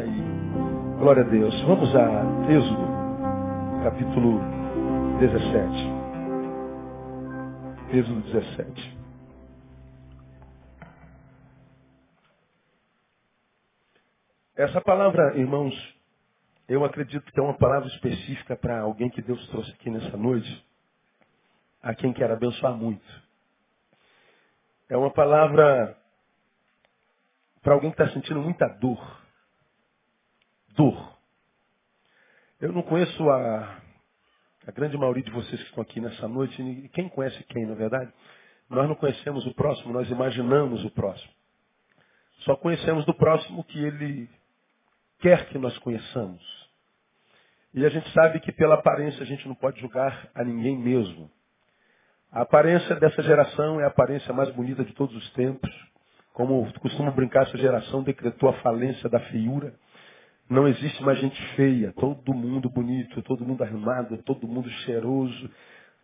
aí. Glória a Deus. Vamos a Êxodo, capítulo 17. Êxodo 17. Essa palavra, irmãos, eu acredito que é uma palavra específica para alguém que Deus trouxe aqui nessa noite, a quem quer abençoar muito. É uma palavra para alguém que está sentindo muita dor. Dor. Eu não conheço a, a grande maioria de vocês que estão aqui nessa noite, e quem conhece quem, na é verdade? Nós não conhecemos o próximo, nós imaginamos o próximo. Só conhecemos do próximo que ele quer que nós conheçamos. E a gente sabe que pela aparência a gente não pode julgar a ninguém mesmo. A aparência dessa geração é a aparência mais bonita de todos os tempos. Como costumo brincar, essa geração decretou a falência da feiura. Não existe mais gente feia, todo mundo bonito, todo mundo arrumado, todo mundo cheiroso.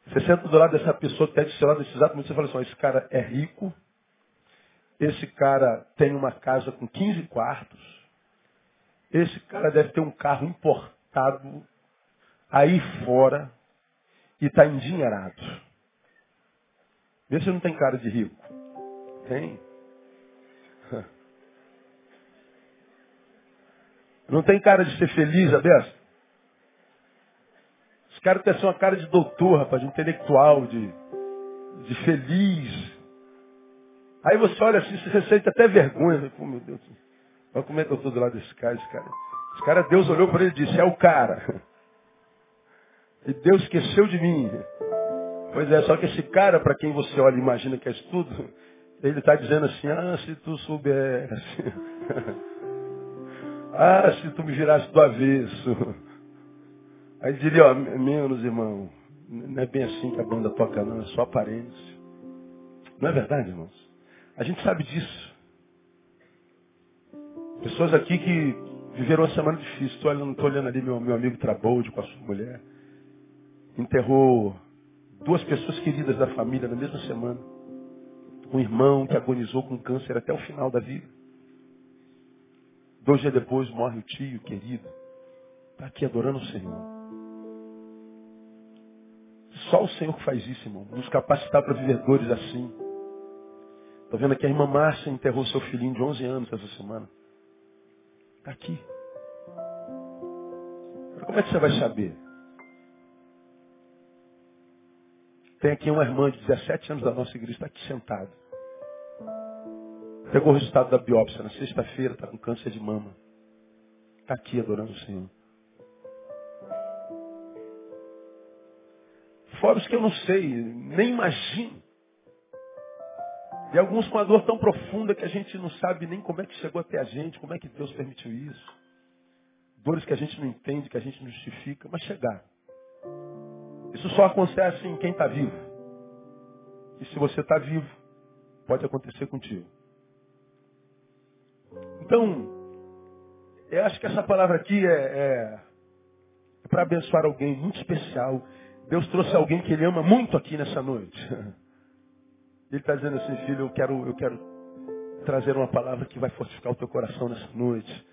Você senta do lado dessa pessoa está do seu lado nesse exato momento, você fala assim, esse cara é rico, esse cara tem uma casa com 15 quartos, esse cara deve ter um carro importado aí fora e está endinheirado. Vê se não tem cara de rico. Tem. Não tem cara de ser feliz, a besta? Os caras têm uma cara de doutor, rapaz, de intelectual, de, de feliz. Aí você olha assim, você sente até vergonha. Pô, meu Deus, olha como é que eu estou do lado desse cara, esse cara. Esse cara, Deus olhou para ele e disse, é o cara. E Deus esqueceu de mim. Pois é, só que esse cara, para quem você olha e imagina que é isso tudo, ele está dizendo assim, ah, se tu soubesse. Ah, se tu me virasse do avesso. Aí diria, ó, menos irmão, não é bem assim que a banda toca não, é só aparência. Não é verdade, irmãos? A gente sabe disso. Pessoas aqui que viveram uma semana difícil. Estou olhando, olhando ali meu, meu amigo Trabold com a sua mulher. Enterrou duas pessoas queridas da família na mesma semana. Um irmão que agonizou com câncer até o final da vida. Dois dias depois morre o tio querido. Está aqui adorando o Senhor. Só o Senhor que faz isso, irmão. Nos capacitar para viver dores assim. Está vendo aqui a irmã Márcia enterrou seu filhinho de 11 anos essa semana. Está aqui. Como é que você vai saber? Tem aqui uma irmã de 17 anos da nossa igreja, está aqui sentada. Pegou o resultado da biópsia na sexta-feira, está com câncer de mama. Está aqui adorando o Senhor. Fora os que eu não sei, nem imagino. E alguns com a dor tão profunda que a gente não sabe nem como é que chegou até a gente, como é que Deus permitiu isso. Dores que a gente não entende, que a gente não justifica, mas chegar. Isso só acontece em quem está vivo. E se você está vivo, pode acontecer contigo. Então, eu acho que essa palavra aqui é, é, para abençoar alguém muito especial. Deus trouxe alguém que ele ama muito aqui nessa noite. Ele está dizendo assim, filho, eu quero, eu quero trazer uma palavra que vai fortificar o teu coração nessa noite.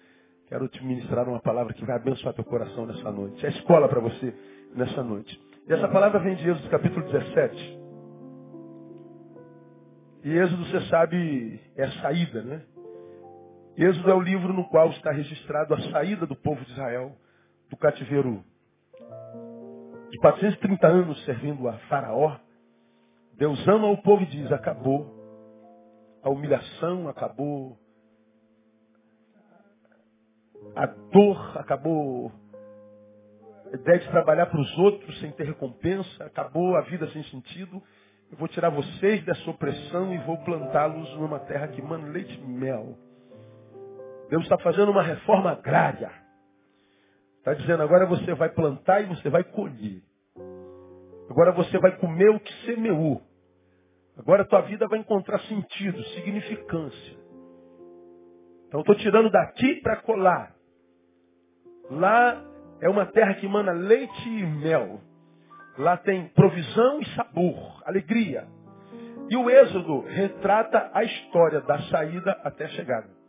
Quero te ministrar uma palavra que vai abençoar teu coração nessa noite. É escola para você nessa noite. E essa palavra vem de Êxodo capítulo 17. E Êxodo, você sabe, é a saída, né? Êxodo é o livro no qual está registrado a saída do povo de Israel do cativeiro de 430 anos servindo a Faraó. Deus ama o povo e diz: acabou a humilhação, acabou a dor, acabou a ideia de trabalhar para os outros sem ter recompensa, acabou a vida sem sentido. Eu vou tirar vocês dessa opressão e vou plantá-los numa terra que manda leite e mel. Deus está fazendo uma reforma agrária. Está dizendo, agora você vai plantar e você vai colher. Agora você vai comer o que semeou. Agora a tua vida vai encontrar sentido, significância. Então estou tirando daqui para colar. Lá é uma terra que emana leite e mel. Lá tem provisão e sabor, alegria. E o Êxodo retrata a história da saída até a chegada.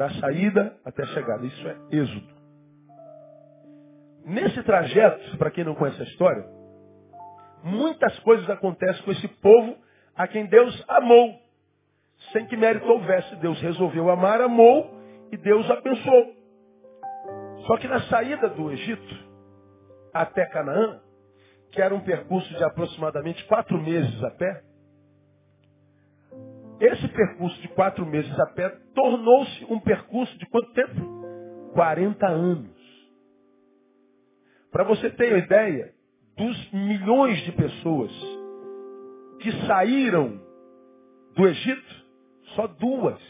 Da saída até a chegada. Isso é Êxodo. Nesse trajeto, para quem não conhece a história, muitas coisas acontecem com esse povo a quem Deus amou, sem que mérito houvesse. Deus resolveu amar, amou e Deus abençoou. Só que na saída do Egito até Canaã, que era um percurso de aproximadamente quatro meses a pé, esse percurso de quatro meses a pé tornou-se um percurso de quanto tempo? 40 anos. Para você ter uma ideia, dos milhões de pessoas que saíram do Egito, só duas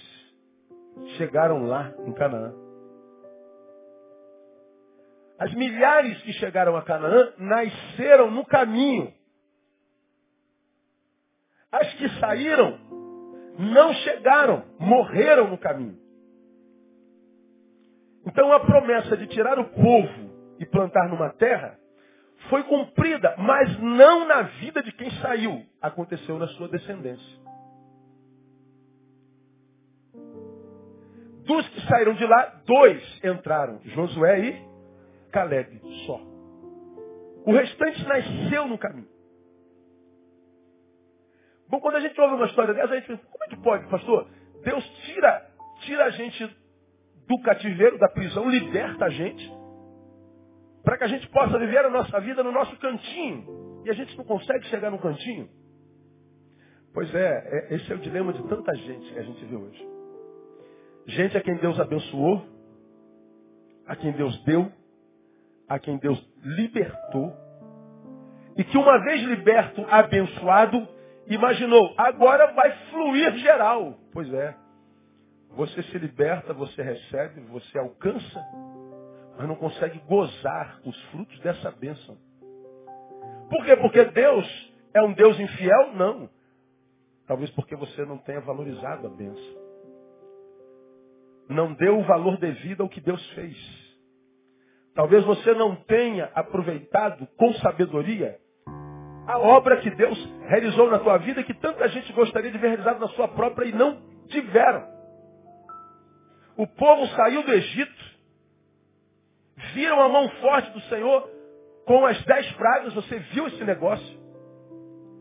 chegaram lá em Canaã. As milhares que chegaram a Canaã nasceram no caminho. As que saíram não chegaram, morreram no caminho. Então a promessa de tirar o povo e plantar numa terra foi cumprida, mas não na vida de quem saiu, aconteceu na sua descendência. Dos que saíram de lá, dois entraram, Josué e Caleb, só. O restante nasceu no caminho. Bom, quando a gente ouve uma história dessa, a gente pensa, como é que pode, pastor? Deus tira, tira a gente do cativeiro, da prisão, liberta a gente, para que a gente possa viver a nossa vida no nosso cantinho. E a gente não consegue chegar no cantinho. Pois é, é, esse é o dilema de tanta gente que a gente vê hoje. Gente a quem Deus abençoou, a quem Deus deu, a quem Deus libertou, e que uma vez liberto, abençoado, imaginou, agora vai fluir geral. Pois é, você se liberta, você recebe, você alcança, mas não consegue gozar os frutos dessa bênção. Por quê? Porque Deus é um Deus infiel? Não. Talvez porque você não tenha valorizado a bênção. Não deu o valor devido ao que Deus fez. Talvez você não tenha aproveitado com sabedoria a obra que Deus realizou na tua vida que tanta gente gostaria de ver realizado na sua própria e não tiveram. O povo saiu do Egito viram a mão forte do Senhor com as dez pragas, você viu esse negócio.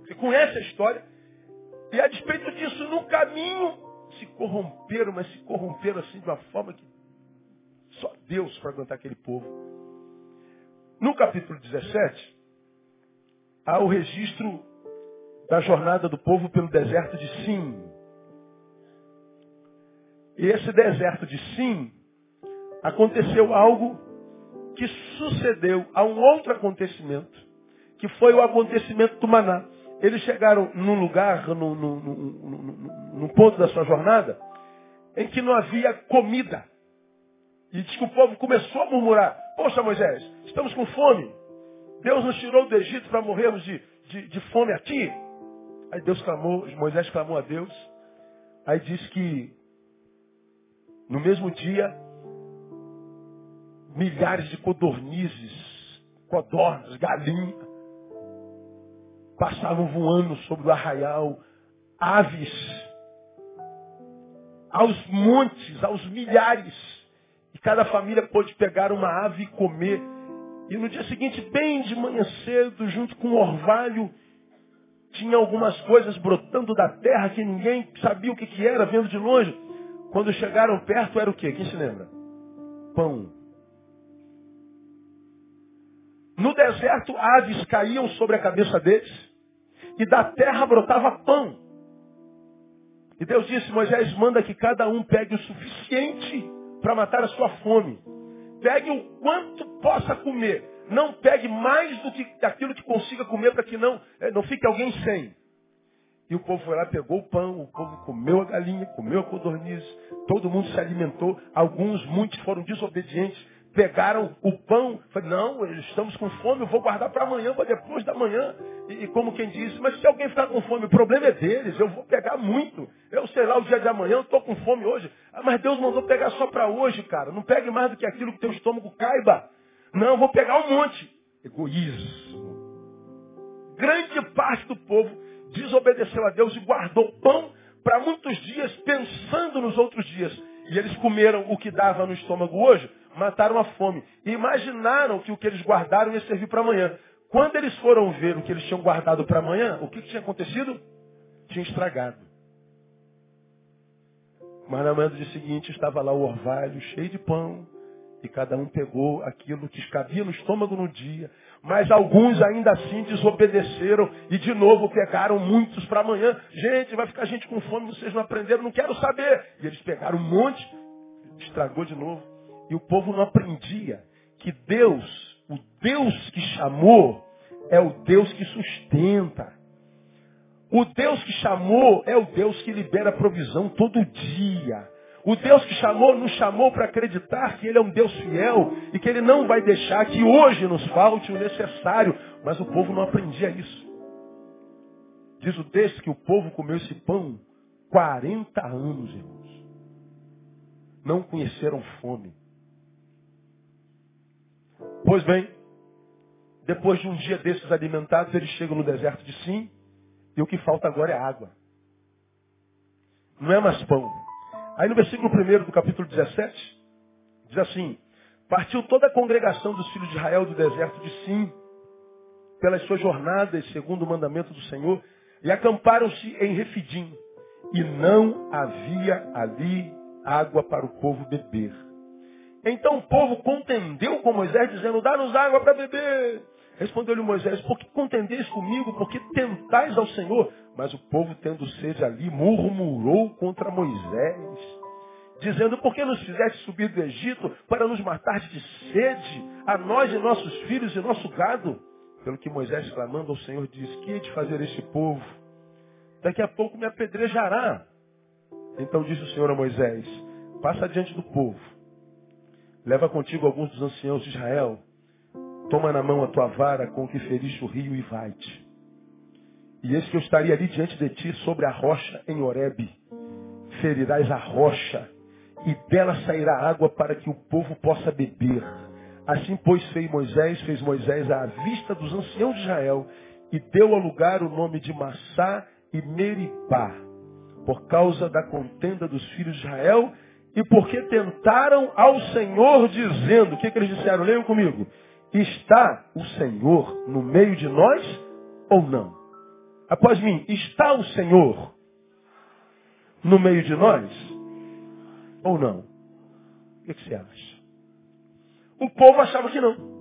Você conhece a história. E a despeito disso, no caminho, se corromperam, mas se corromperam assim de uma forma que só Deus para aguentar aquele povo. No capítulo 17, há o registro da jornada do povo pelo deserto de Sim. E esse deserto de Sim aconteceu algo que sucedeu a um outro acontecimento, que foi o acontecimento do maná. Eles chegaram num lugar, no, no, no, no ponto da sua jornada, em que não havia comida. E diz que o povo começou a murmurar, poxa Moisés, estamos com fome. Deus nos tirou do Egito para morrermos de, de, de fome aqui. Aí Deus clamou, Moisés clamou a Deus. Aí diz que no mesmo dia milhares de codornizes, codornas, galinhas, passavam voando sobre o arraial, aves, aos montes, aos milhares. E cada família pôde pegar uma ave e comer. E no dia seguinte, bem de manhã cedo, junto com o orvalho, tinha algumas coisas brotando da terra que ninguém sabia o que, que era, vendo de longe. Quando chegaram perto, era o quê? Quem se lembra? Pão. No deserto, aves caíam sobre a cabeça deles e da terra brotava pão. E Deus disse, Moisés, manda que cada um pegue o suficiente para matar a sua fome. Pegue o quanto possa comer. Não pegue mais do que aquilo que consiga comer para que não, eh, não fique alguém sem. E o povo foi lá, pegou o pão, o povo comeu a galinha, comeu a codorniz, todo mundo se alimentou, alguns, muitos foram desobedientes, pegaram o pão, falaram, não, estamos com fome, eu vou guardar para amanhã, para depois da manhã. E, e, como quem diz, mas se alguém ficar com fome, o problema é deles, eu vou pegar muito. Eu sei lá, o dia de amanhã, eu estou com fome hoje. Ah, mas Deus mandou pegar só para hoje, cara. Não pegue mais do que aquilo que teu estômago caiba. Não, eu vou pegar um monte. Egoísmo. grande parte do povo desobedeceu a Deus e guardou pão para muitos dias, pensando nos outros dias. E eles comeram o que dava no estômago hoje, mataram a fome. E imaginaram que o que eles guardaram ia servir para amanhã. Quando eles foram ver o que eles tinham guardado para amanhã, o que, que tinha acontecido? Tinha estragado. Mas na manhã do dia seguinte estava lá o orvalho cheio de pão, e cada um pegou aquilo que cabia no estômago no dia. Mas alguns ainda assim desobedeceram e de novo pegaram muitos para amanhã. Gente, vai ficar gente com fome, vocês não aprenderam, não quero saber. E eles pegaram um monte, estragou de novo. E o povo não aprendia que Deus, o Deus que chamou, é o Deus que sustenta. O Deus que chamou é o Deus que libera provisão todo dia. O Deus que chamou, nos chamou para acreditar que Ele é um Deus fiel e que Ele não vai deixar que hoje nos falte o necessário. Mas o povo não aprendia isso. Diz o texto que o povo comeu esse pão 40 anos, irmãos. Não conheceram fome. Pois bem, depois de um dia desses alimentados, eles chegam no deserto de Sim, e o que falta agora é água. Não é mais pão. Aí no versículo 1 do capítulo 17, diz assim, Partiu toda a congregação dos filhos de Israel do deserto de Sim, pelas suas jornadas, segundo o mandamento do Senhor, e acamparam-se em Refidim, e não havia ali água para o povo beber. Então o povo contendeu com Moisés, dizendo, dá-nos água para beber. Respondeu-lhe Moisés, por que contendeis comigo? Por que tentais ao Senhor? Mas o povo, tendo sede ali, murmurou contra Moisés, dizendo, por que nos fizeste subir do Egito para nos matar de sede, a nós e nossos filhos e nosso gado? Pelo que Moisés, clamando ao Senhor, diz, que hei de fazer este povo? Daqui a pouco me apedrejará. Então disse o Senhor a Moisés, passa diante do povo, leva contigo alguns dos anciãos de Israel, Toma na mão a tua vara com que feriste o rio e vai-te. E eis que eu estaria ali diante de ti sobre a rocha em Horebe. Ferirás a rocha e dela sairá água para que o povo possa beber. Assim, pois, fez Moisés, fez Moisés à vista dos anciãos de Israel e deu ao lugar o nome de Massá e Meribá, por causa da contenda dos filhos de Israel e porque tentaram ao Senhor dizendo, o que, que eles disseram? Leiam comigo. Está o Senhor no meio de nós ou não? Após mim, está o Senhor no meio de nós ou não? O que, você acha? O povo achava que não.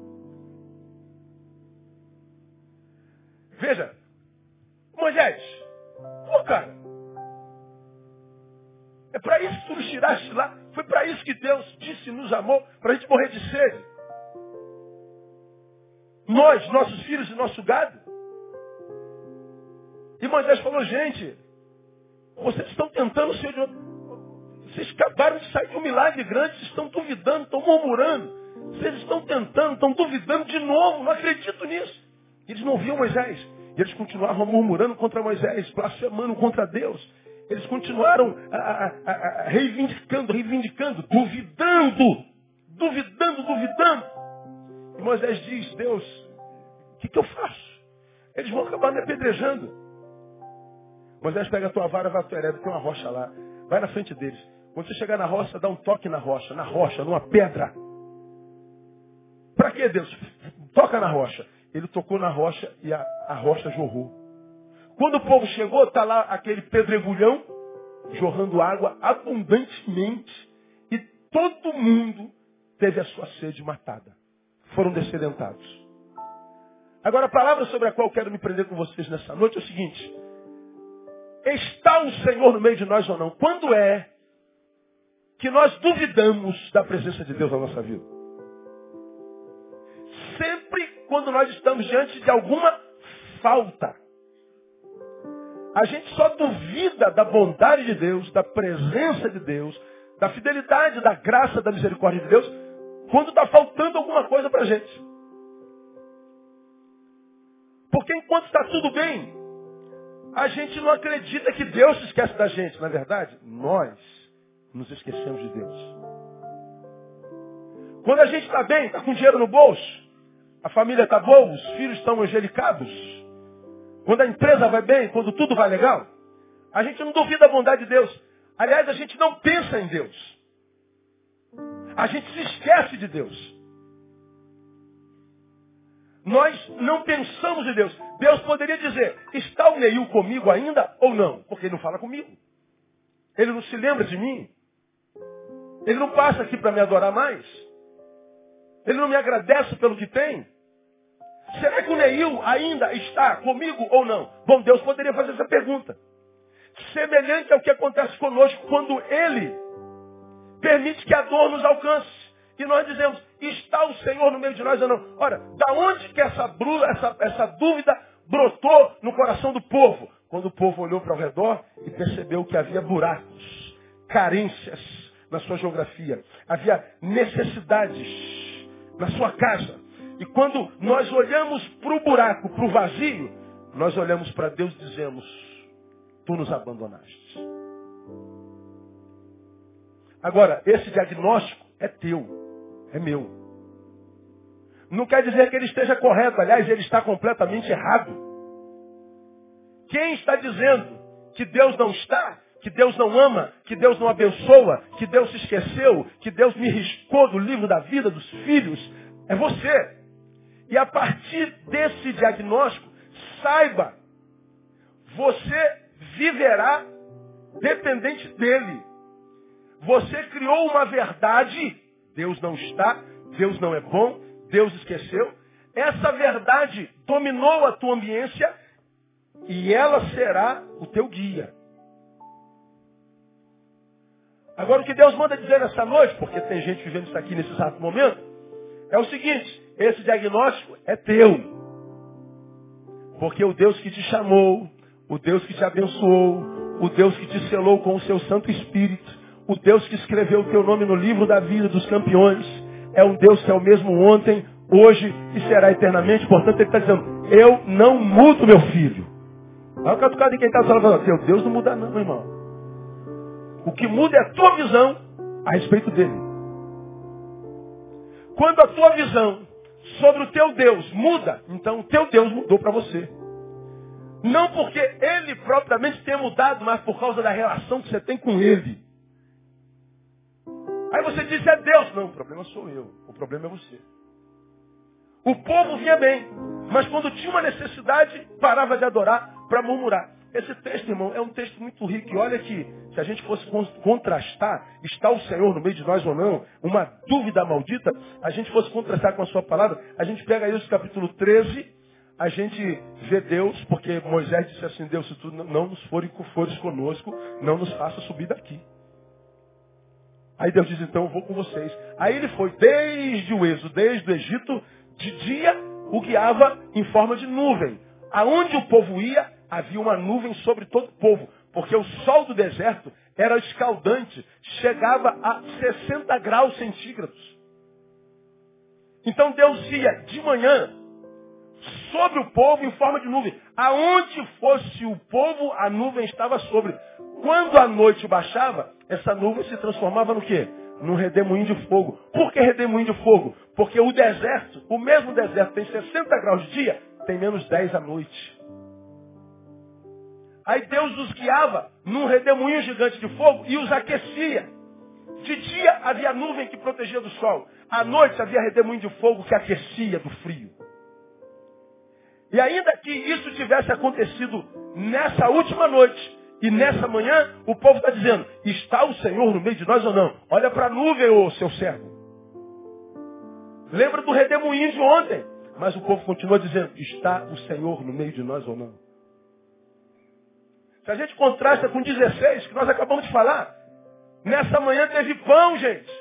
Veja, Moisés, pô cara, é para isso que tu nos tiraste lá, foi para isso que Deus disse, nos amou, para a gente morrer de sede. Nós, nossos filhos e nosso gado. E Moisés falou, gente, vocês estão tentando ser de Vocês acabaram de sair de um milagre grande, vocês estão duvidando, estão murmurando. Vocês estão tentando, estão duvidando de novo, não acredito nisso. Eles não viam Moisés. E eles continuavam murmurando contra Moisés, blasfemando contra Deus. Eles continuaram a, a, a, reivindicando, reivindicando, duvidando, duvidando, duvidando. E Moisés diz, Deus, o que, que eu faço? Eles vão acabar me apedrejando. Moisés pega a tua vara, vai a tua hereda, tem uma rocha lá. Vai na frente deles. Quando você chegar na rocha, dá um toque na rocha, na rocha, numa pedra. Para que Deus? Toca na rocha. Ele tocou na rocha e a, a rocha jorrou. Quando o povo chegou, está lá aquele pedregulhão jorrando água abundantemente. E todo mundo teve a sua sede matada foram descedentados. Agora, a palavra sobre a qual quero me prender com vocês nessa noite é o seguinte. Está o Senhor no meio de nós ou não? Quando é que nós duvidamos da presença de Deus na nossa vida? Sempre quando nós estamos diante de alguma falta. A gente só duvida da bondade de Deus, da presença de Deus, da fidelidade, da graça, da misericórdia de Deus, quando está faltando alguma coisa para a gente. Porque enquanto está tudo bem, a gente não acredita que Deus se esquece da gente. Na verdade, nós nos esquecemos de Deus. Quando a gente está bem, está com dinheiro no bolso, a família está boa, os filhos estão angelicados, quando a empresa vai bem, quando tudo vai legal, a gente não duvida da bondade de Deus. Aliás, a gente não pensa em Deus. A gente se esquece de Deus. Nós não pensamos em Deus. Deus poderia dizer, está o Neil comigo ainda ou não? Porque ele não fala comigo. Ele não se lembra de mim. Ele não passa aqui para me adorar mais. Ele não me agradece pelo que tem. Será que o Neil ainda está comigo ou não? Bom, Deus poderia fazer essa pergunta. Semelhante ao que acontece conosco quando Ele permite que a dor nos alcance. E nós dizemos, está o Senhor no meio de nós ou não? Ora, da onde que essa, essa, essa dúvida brotou no coração do povo? Quando o povo olhou para o redor e percebeu que havia buracos, carências na sua geografia. Havia necessidades na sua casa. E quando nós olhamos para o buraco, para o vazio, nós olhamos para Deus e dizemos, tu nos abandonaste. Agora, esse diagnóstico é teu é meu. Não quer dizer que ele esteja correto, aliás, ele está completamente errado. Quem está dizendo que Deus não está, que Deus não ama, que Deus não abençoa, que Deus se esqueceu, que Deus me riscou do livro da vida dos filhos, é você. E a partir desse diagnóstico, saiba, você viverá dependente dele. Você criou uma verdade Deus não está, Deus não é bom, Deus esqueceu. Essa verdade dominou a tua ambiência e ela será o teu guia. Agora o que Deus manda dizer nessa noite, porque tem gente vivendo isso aqui nesse exato momento, é o seguinte, esse diagnóstico é teu. Porque o Deus que te chamou, o Deus que te abençoou, o Deus que te selou com o seu Santo Espírito, o Deus que escreveu o teu nome no livro da vida dos campeões é um Deus que é o mesmo ontem, hoje e será eternamente. Portanto, ele está dizendo, eu não mudo meu filho. Olha o catucado de quem está falando, teu Deus não muda não, irmão. O que muda é a tua visão a respeito dele. Quando a tua visão sobre o teu Deus muda, então o teu Deus mudou para você. Não porque ele propriamente tenha mudado, mas por causa da relação que você tem com ele. Aí você diz, é Deus. Não, o problema sou eu. O problema é você. O povo vinha bem. Mas quando tinha uma necessidade, parava de adorar para murmurar. Esse texto, irmão, é um texto muito rico. E olha que, se a gente fosse contrastar, está o Senhor no meio de nós ou não, uma dúvida maldita, a gente fosse contrastar com a sua palavra, a gente pega isso, capítulo 13, a gente vê Deus, porque Moisés disse assim, Deus, se tu não nos fores, fores conosco, não nos faça subir daqui. Aí Deus diz, então eu vou com vocês. Aí ele foi desde o êxodo, desde o Egito, de dia o guiava em forma de nuvem. Aonde o povo ia, havia uma nuvem sobre todo o povo. Porque o sol do deserto era escaldante, chegava a 60 graus centígrados. Então Deus ia de manhã sobre o povo em forma de nuvem. Aonde fosse o povo, a nuvem estava sobre. Quando a noite baixava, essa nuvem se transformava no quê? Num redemoinho de fogo. Por que redemoinho de fogo? Porque o deserto, o mesmo deserto tem 60 graus de dia, tem menos 10 à noite. Aí Deus os guiava num redemoinho gigante de fogo e os aquecia. De dia havia nuvem que protegia do sol. À noite havia redemoinho de fogo que aquecia do frio. E ainda que isso tivesse acontecido nessa última noite, e nessa manhã, o povo está dizendo, está o Senhor no meio de nós ou não? Olha para a nuvem, ô seu servo. Lembra do redemoinho de ontem. Mas o povo continua dizendo, está o Senhor no meio de nós ou não? Se a gente contrasta com 16, que nós acabamos de falar, nessa manhã teve pão, gente.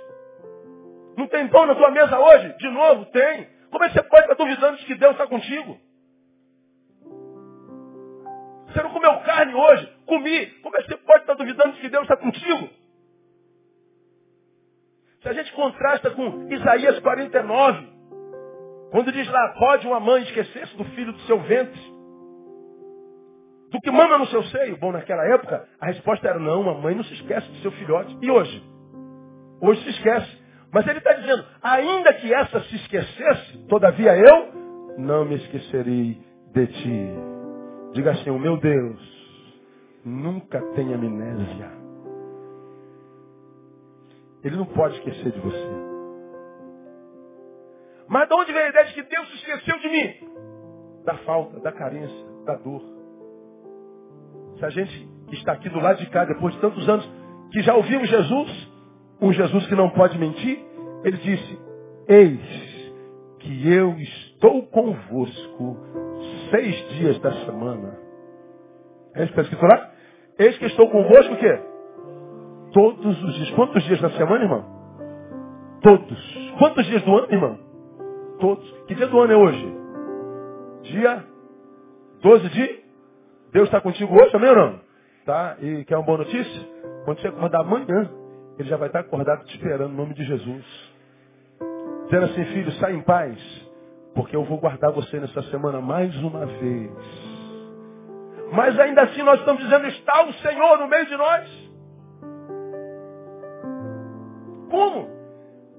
Não tem pão na tua mesa hoje? De novo, tem. Como é que você pode estar duvidando de que Deus está contigo? Você não comeu carne hoje? Comi. Como é que você pode estar duvidando de que Deus está contigo? Se a gente contrasta com Isaías 49, quando diz lá, pode uma mãe esquecer-se do filho do seu ventre, do que mama no seu seio? Bom, naquela época, a resposta era não, a mãe não se esquece do seu filhote. E hoje? Hoje se esquece. Mas ele está dizendo, ainda que essa se esquecesse, todavia eu não me esquecerei de ti Diga assim, o meu Deus nunca tem amnésia. Ele não pode esquecer de você. Mas de onde vem a ideia de que Deus se esqueceu de mim? Da falta, da carência, da dor. Se a gente está aqui do lado de cá, depois de tantos anos, que já ouvimos Jesus, um Jesus que não pode mentir, ele disse, eis que eu estou convosco seis dias da semana. É isso que está escrito lá? Eis que estou convosco o quê? Todos os dias. Quantos dias da semana, irmão? Todos. Quantos dias do ano, irmão? Todos. Que dia do ano é hoje? Dia 12 de? Deus está contigo hoje também ou não? Tá? E quer uma boa notícia? Quando você acordar amanhã, ele já vai estar acordado te esperando no nome de Jesus. Dizendo assim, filho, sai em paz, porque eu vou guardar você nessa semana mais uma vez. Mas ainda assim nós estamos dizendo, está o Senhor no meio de nós. Como?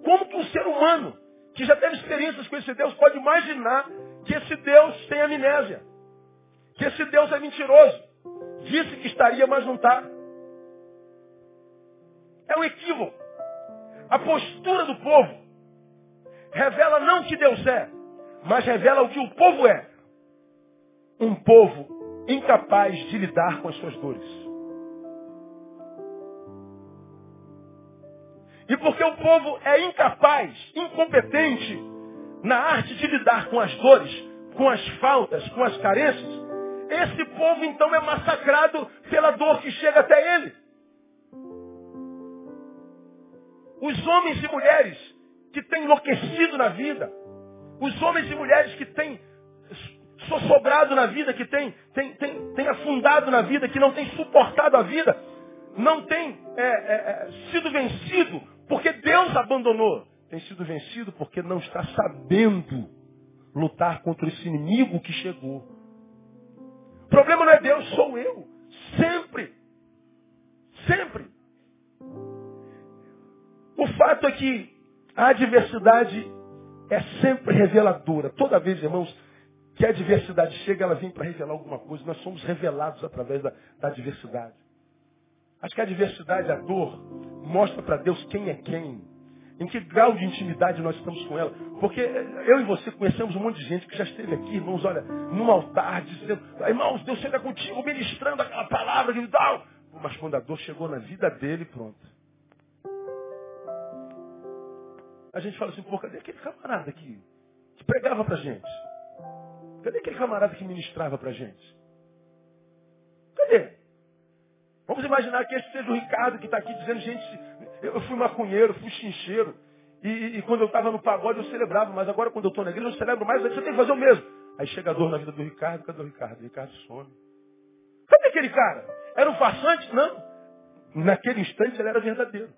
Como que um ser humano que já teve experiências com esse Deus pode imaginar que esse Deus tem amnésia? Que esse Deus é mentiroso? Disse que estaria, mas não está. É um equívoco. A postura do povo revela não o que Deus é, mas revela o que o povo é. Um povo incapaz de lidar com as suas dores. E porque o povo é incapaz, incompetente na arte de lidar com as dores, com as faltas, com as carências, esse povo então é massacrado pela dor que chega até ele. Os homens e mulheres que têm enlouquecido na vida, os homens e mulheres que têm sossobrado na vida, que têm, têm, têm, têm afundado na vida, que não têm suportado a vida, não têm é, é, é sido vencido porque Deus abandonou. Tem sido vencido porque não está sabendo lutar contra esse inimigo que chegou. O problema não é Deus, sou eu. Sempre. Sempre. O fato é que a adversidade é sempre reveladora. Toda vez, irmãos, que a adversidade chega, ela vem para revelar alguma coisa. Nós somos revelados através da, da adversidade. Acho que a adversidade, a dor, mostra para Deus quem é quem. Em que grau de intimidade nós estamos com ela. Porque eu e você conhecemos um monte de gente que já esteve aqui, irmãos, olha, num altar, dizendo, irmãos, Deus chega contigo, ministrando aquela palavra que dá. Mas quando a dor chegou na vida dele, pronto. A gente fala assim, pô, cadê aquele camarada que, que pregava pra gente? Cadê aquele camarada que ministrava pra gente? Cadê? Vamos imaginar que esse seja o Ricardo que está aqui dizendo, gente, eu fui maconheiro, fui chincheiro. E, e quando eu estava no pagode eu celebrava, mas agora quando eu estou na igreja eu celebro mais, você tem que fazer o mesmo. Aí chega a dor na vida do Ricardo, cadê o Ricardo? O Ricardo some. Cadê aquele cara? Era um farsante? Não. Naquele instante ele era verdadeiro.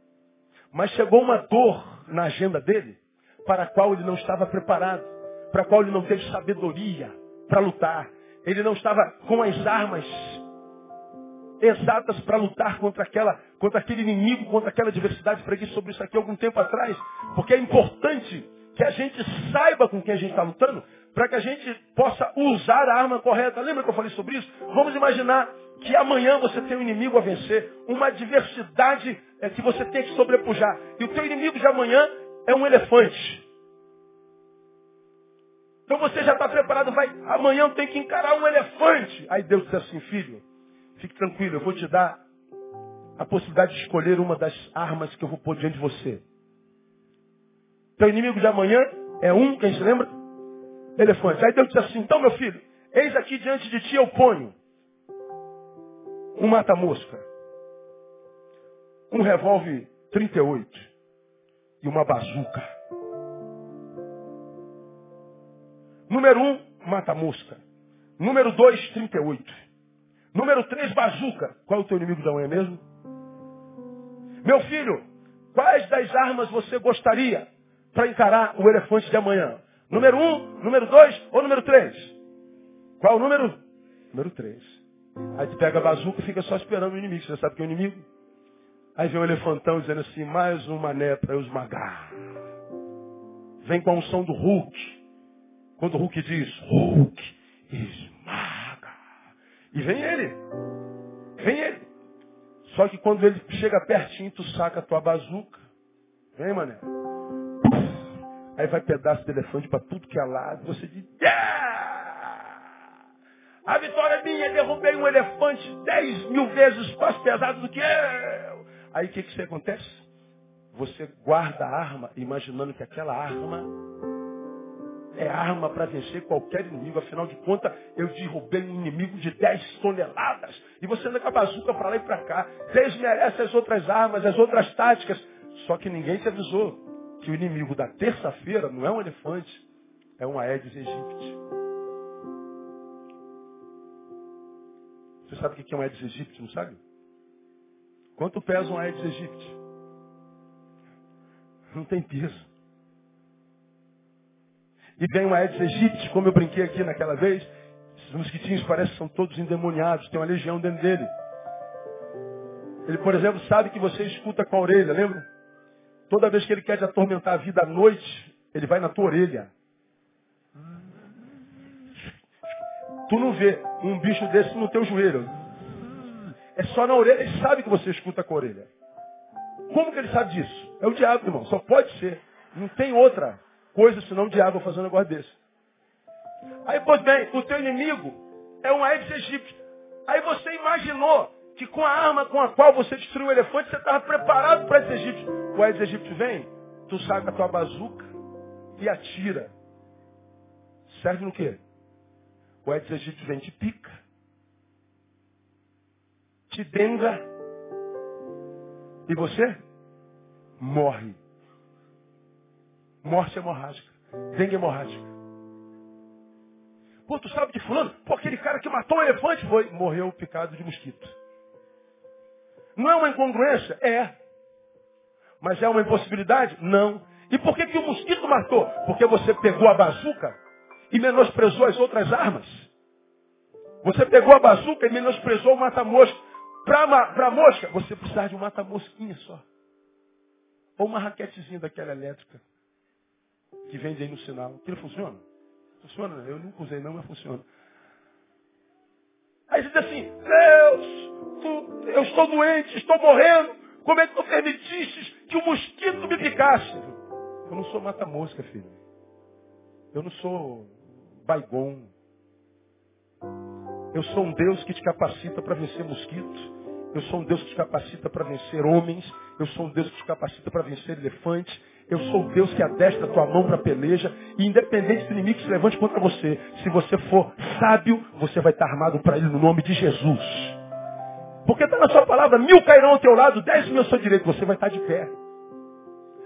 Mas chegou uma dor na agenda dele, para a qual ele não estava preparado, para a qual ele não teve sabedoria para lutar. Ele não estava com as armas exatas para lutar contra aquela, contra aquele inimigo, contra aquela adversidade. Preguei sobre isso aqui algum tempo atrás, porque é importante que a gente saiba com quem a gente está lutando, para que a gente possa usar a arma correta. Lembra que eu falei sobre isso? Vamos imaginar que amanhã você tem um inimigo a vencer, uma adversidade é, que você tem que sobrepujar. E o teu inimigo de amanhã é um elefante. Então você já está preparado, vai, amanhã eu tenho que encarar um elefante. Aí Deus diz assim, filho, Fique tranquilo, eu vou te dar a possibilidade de escolher uma das armas que eu vou pôr diante de você. Teu inimigo de amanhã é um, quem se lembra? Elefante. Aí Deus diz assim, então meu filho, eis aqui diante de ti eu ponho um mata-mosca, um revólver 38 e uma bazuca. Número um, mata-mosca. Número dois, 38. Número 3, bazuca. Qual é o teu inimigo da manhã mesmo? Meu filho, quais das armas você gostaria para encarar o elefante de amanhã? Número 1, um, número 2 ou número 3? Qual o número? Número 3. Aí tu pega a bazuca e fica só esperando o inimigo. Você sabe que é o inimigo? Aí vem o elefantão dizendo assim, mais um mané para eu esmagar. Vem com a unção do Hulk. Quando o Hulk diz, Hulk, esmaga. E vem ele. Vem ele. Só que quando ele chega pertinho, tu saca a tua bazuca. Vem, mané. Aí vai pedaço de elefante para tudo que é lado. Você diz, yeah! a vitória é minha, derrubei um elefante dez mil vezes mais pesado do que eu. Aí o que, que acontece? Você guarda a arma imaginando que aquela arma é arma para vencer qualquer inimigo. Afinal de contas, eu derrubei um inimigo de 10 toneladas. E você anda com a bazuca para lá e para cá. Desmerece as outras armas, as outras táticas. Só que ninguém te avisou que o inimigo da terça-feira não é um elefante, é um Aedes aegypti. Você sabe o que é um Aedes aegypti, não sabe? Quanto pesa um Aedes aegypti? Não tem peso. E vem um Aedes aegypti, como eu brinquei aqui naquela vez. Esses mosquitinhos parecem que são todos endemoniados, tem uma legião dentro dele. Ele, por exemplo, sabe que você escuta com a orelha, lembra? Toda vez que ele quer te atormentar a vida à noite, ele vai na tua orelha. Tu não vê um bicho desse no teu joelho. É só na orelha, ele sabe que você escuta com a orelha. Como que ele sabe disso? É o diabo, irmão. Só pode ser. Não tem outra coisa senão o diabo fazer um negócio desse. Aí, pois bem, o teu inimigo é um Aedes egípcio. Aí você imaginou que com a arma com a qual você destruiu o elefante, você estava preparado para esse egípcio. O Aedes egípcio vem, tu saca a tua bazuca e atira. Serve no quê? O Aedes egípcio vem, te pica, te denga e você morre. Morte hemorrágica. Dengue hemorrágica. Pô, tu sabe de fulano? Pô, aquele cara que matou um elefante foi. Morreu picado de mosquito. Não é uma incongruência? É. Mas é uma impossibilidade? Não. E por que, que o mosquito matou? Porque você pegou a bazuca e menosprezou as outras armas. Você pegou a bazuca e menosprezou o mata-mosca. Para a mosca, você precisa de um mata-mosquinha só. Ou uma raquetezinha daquela elétrica que vende aí no sinal. Aquilo funciona? Funciona? Eu nunca usei não, mas funciona. Aí você diz assim, Deus, tu, eu estou doente, estou morrendo. Como é que tu permitiste que o mosquito me picasse? Eu não sou mata-mosca, filho. Eu não sou baigon. Eu sou um Deus que te capacita para vencer mosquitos. Eu sou um Deus que te capacita para vencer homens. Eu sou um Deus que te capacita para vencer elefantes. Eu sou o Deus que adestra a tua mão para peleja. E independente do inimigo que se levante contra você, se você for sábio, você vai estar armado para ele no nome de Jesus. Porque está na sua palavra, mil cairão ao teu lado, dez mil ao seu direito, você vai estar de pé.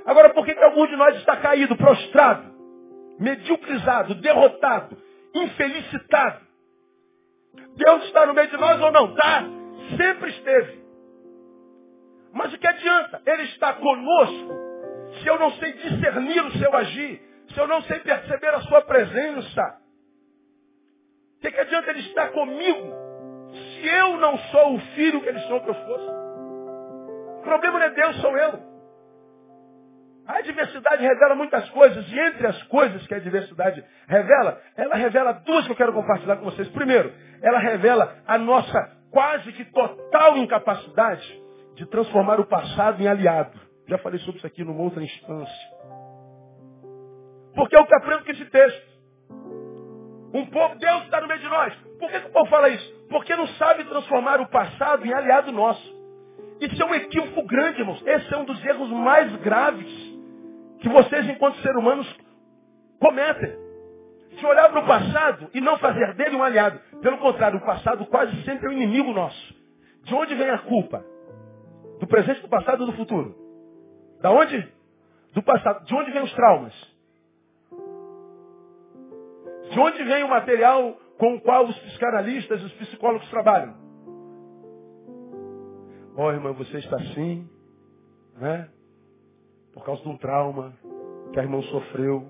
Agora, por que, que algum de nós está caído, prostrado, mediocrizado, derrotado, infelicitado? Deus está no meio de nós ou não? Está. Sempre esteve. Mas o que adianta? Ele está conosco se eu não sei discernir o seu agir, se eu não sei perceber a sua presença, o que, que adianta ele estar comigo se eu não sou o filho que ele sonhou que eu fosse? O problema não é Deus, sou eu. A diversidade revela muitas coisas, e entre as coisas que a diversidade revela, ela revela duas que eu quero compartilhar com vocês. Primeiro, ela revela a nossa quase que total incapacidade de transformar o passado em aliado. Já falei sobre isso aqui numa outra instância. Porque é o que aprendo com esse texto. Um povo, Deus está no meio de nós. Por que, que o povo fala isso? Porque não sabe transformar o passado em aliado nosso. Isso é um equívoco grande, irmãos. Esse é um dos erros mais graves que vocês, enquanto seres humanos, cometem. De olhar para o passado e não fazer dele um aliado. Pelo contrário, o passado quase sempre é um inimigo nosso. De onde vem a culpa? Do presente, do passado ou do futuro? Da onde? Do passado. De onde vem os traumas? De onde vem o material com o qual os psicanalistas e os psicólogos trabalham? Ó oh, irmã, você está assim, né? Por causa de um trauma que a irmã sofreu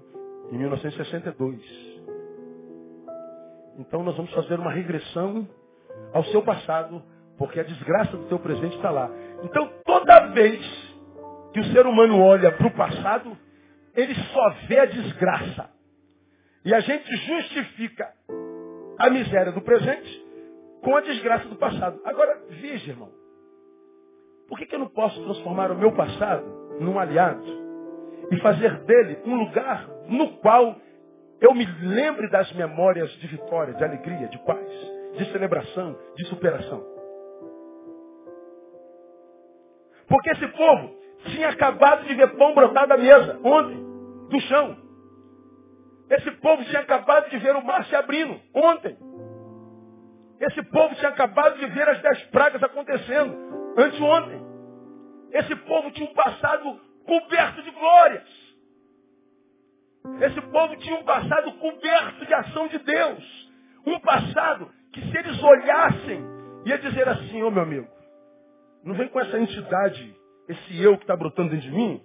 em 1962. Então nós vamos fazer uma regressão ao seu passado, porque a desgraça do teu presente está lá. Então toda vez que o ser humano olha para o passado, ele só vê a desgraça. E a gente justifica a miséria do presente com a desgraça do passado. Agora, veja, irmão. Por que, que eu não posso transformar o meu passado num aliado e fazer dele um lugar no qual eu me lembre das memórias de vitória, de alegria, de paz, de celebração, de superação? Porque esse povo tinha acabado de ver pão brotar da mesa, ontem, do chão. Esse povo tinha acabado de ver o mar se abrindo, ontem. Esse povo tinha acabado de ver as dez pragas acontecendo, anteontem. Esse povo tinha um passado coberto de glórias. Esse povo tinha um passado coberto de ação de Deus. Um passado que se eles olhassem, ia dizer assim, ô oh, meu amigo, não vem com essa entidade, esse eu que está brotando dentro de mim,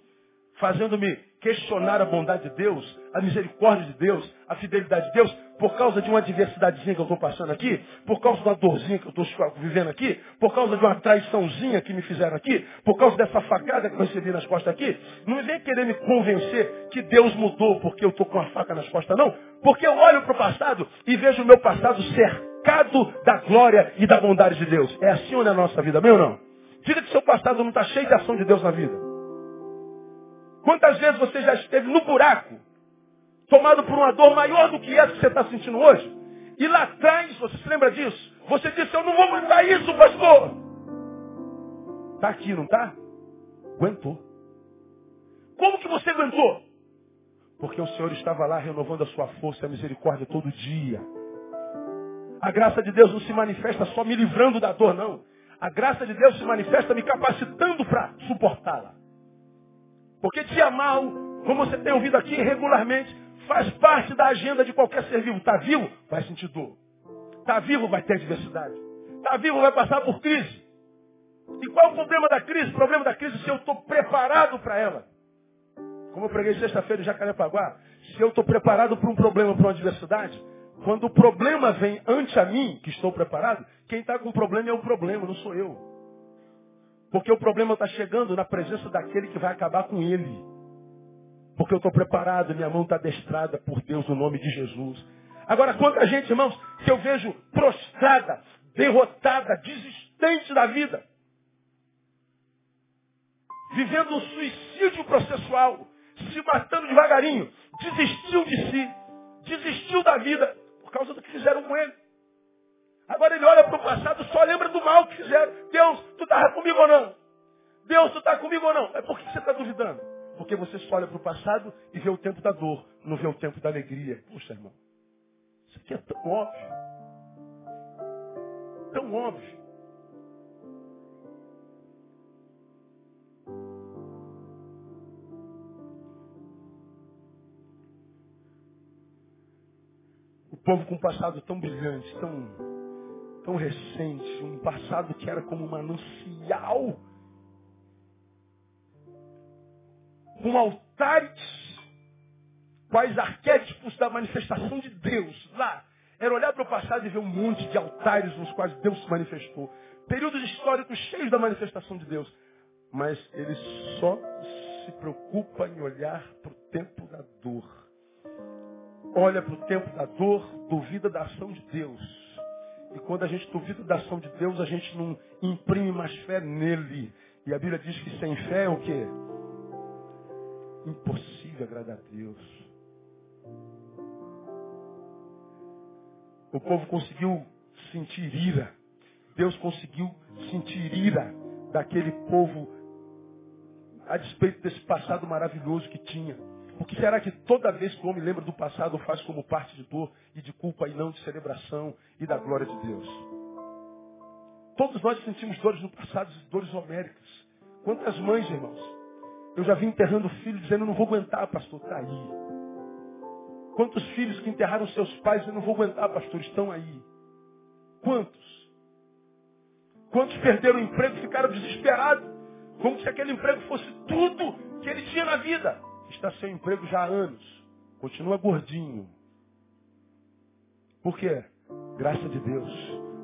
fazendo-me questionar a bondade de Deus, a misericórdia de Deus, a fidelidade de Deus, por causa de uma adversidadezinha que eu estou passando aqui, por causa de uma dorzinha que eu estou vivendo aqui, por causa de uma traiçãozinha que me fizeram aqui, por causa dessa facada que eu recebi nas costas aqui, não vem querer me convencer que Deus mudou porque eu estou com a faca nas costas, não. Porque eu olho para o passado e vejo o meu passado cercado da glória e da bondade de Deus. É assim ou não é a nossa vida, meu ou não? Diga que seu passado não está cheio de ação de Deus na vida. Quantas vezes você já esteve no buraco, tomado por uma dor maior do que essa que você está sentindo hoje? E lá atrás, você se lembra disso? Você disse, eu não vou aguentar isso, pastor. Está aqui, não está? Aguentou. Como que você aguentou? Porque o Senhor estava lá renovando a sua força e a misericórdia todo dia. A graça de Deus não se manifesta só me livrando da dor, não. A graça de Deus se manifesta me capacitando para suportá-la. Porque dia mal, como você tem ouvido aqui regularmente, faz parte da agenda de qualquer ser vivo. Está vivo? Vai sentir dor. Está vivo? Vai ter adversidade. Está vivo? Vai passar por crise. E qual é o problema da crise? O problema da crise é se eu estou preparado para ela. Como eu preguei sexta-feira em Jacarepaguá, se eu estou preparado para um problema, para uma adversidade, quando o problema vem ante a mim, que estou preparado, quem está com problema é o problema, não sou eu. Porque o problema está chegando na presença daquele que vai acabar com ele. Porque eu estou preparado, minha mão está adestrada por Deus no nome de Jesus. Agora, quanta gente, irmãos, que eu vejo prostrada, derrotada, desistente da vida. Vivendo um suicídio processual, se matando devagarinho, desistiu de si, desistiu da vida Agora ele olha para o passado só lembra do mal que fizeram. Deus, tu estava comigo ou não? Deus, tu está comigo ou não? É por que você está duvidando? Porque você só olha para o passado e vê o tempo da dor, não vê o tempo da alegria. Puxa, irmão, isso aqui é tão óbvio. Tão óbvio. O povo com um passado tão brilhante, tão tão recente, um passado que era como um manancial, com altares, quais arquétipos da manifestação de Deus lá. Era olhar para o passado e ver um monte de altares nos quais Deus se manifestou. Períodos históricos cheios da manifestação de Deus. Mas ele só se preocupa em olhar para o tempo da dor. Olha para o tempo da dor, duvida da ação de Deus. E quando a gente duvida da ação de Deus, a gente não imprime mais fé nele. E a Bíblia diz que sem fé é o quê? Impossível agradar a Deus. O povo conseguiu sentir ira. Deus conseguiu sentir ira daquele povo a despeito desse passado maravilhoso que tinha. Por que será que toda vez que o homem lembra do passado faz como parte de dor e de culpa e não de celebração e da glória de Deus? Todos nós sentimos dores no passado, dores homéricas. Quantas mães, irmãos? Eu já vi enterrando filho dizendo, não vou aguentar, pastor, está aí. Quantos filhos que enterraram seus pais e não vou aguentar, pastor, estão aí. Quantos? Quantos perderam o emprego e ficaram desesperados? Como se aquele emprego fosse tudo que ele tinha na vida está sem emprego já há anos. Continua gordinho. Por quê? Graça de Deus.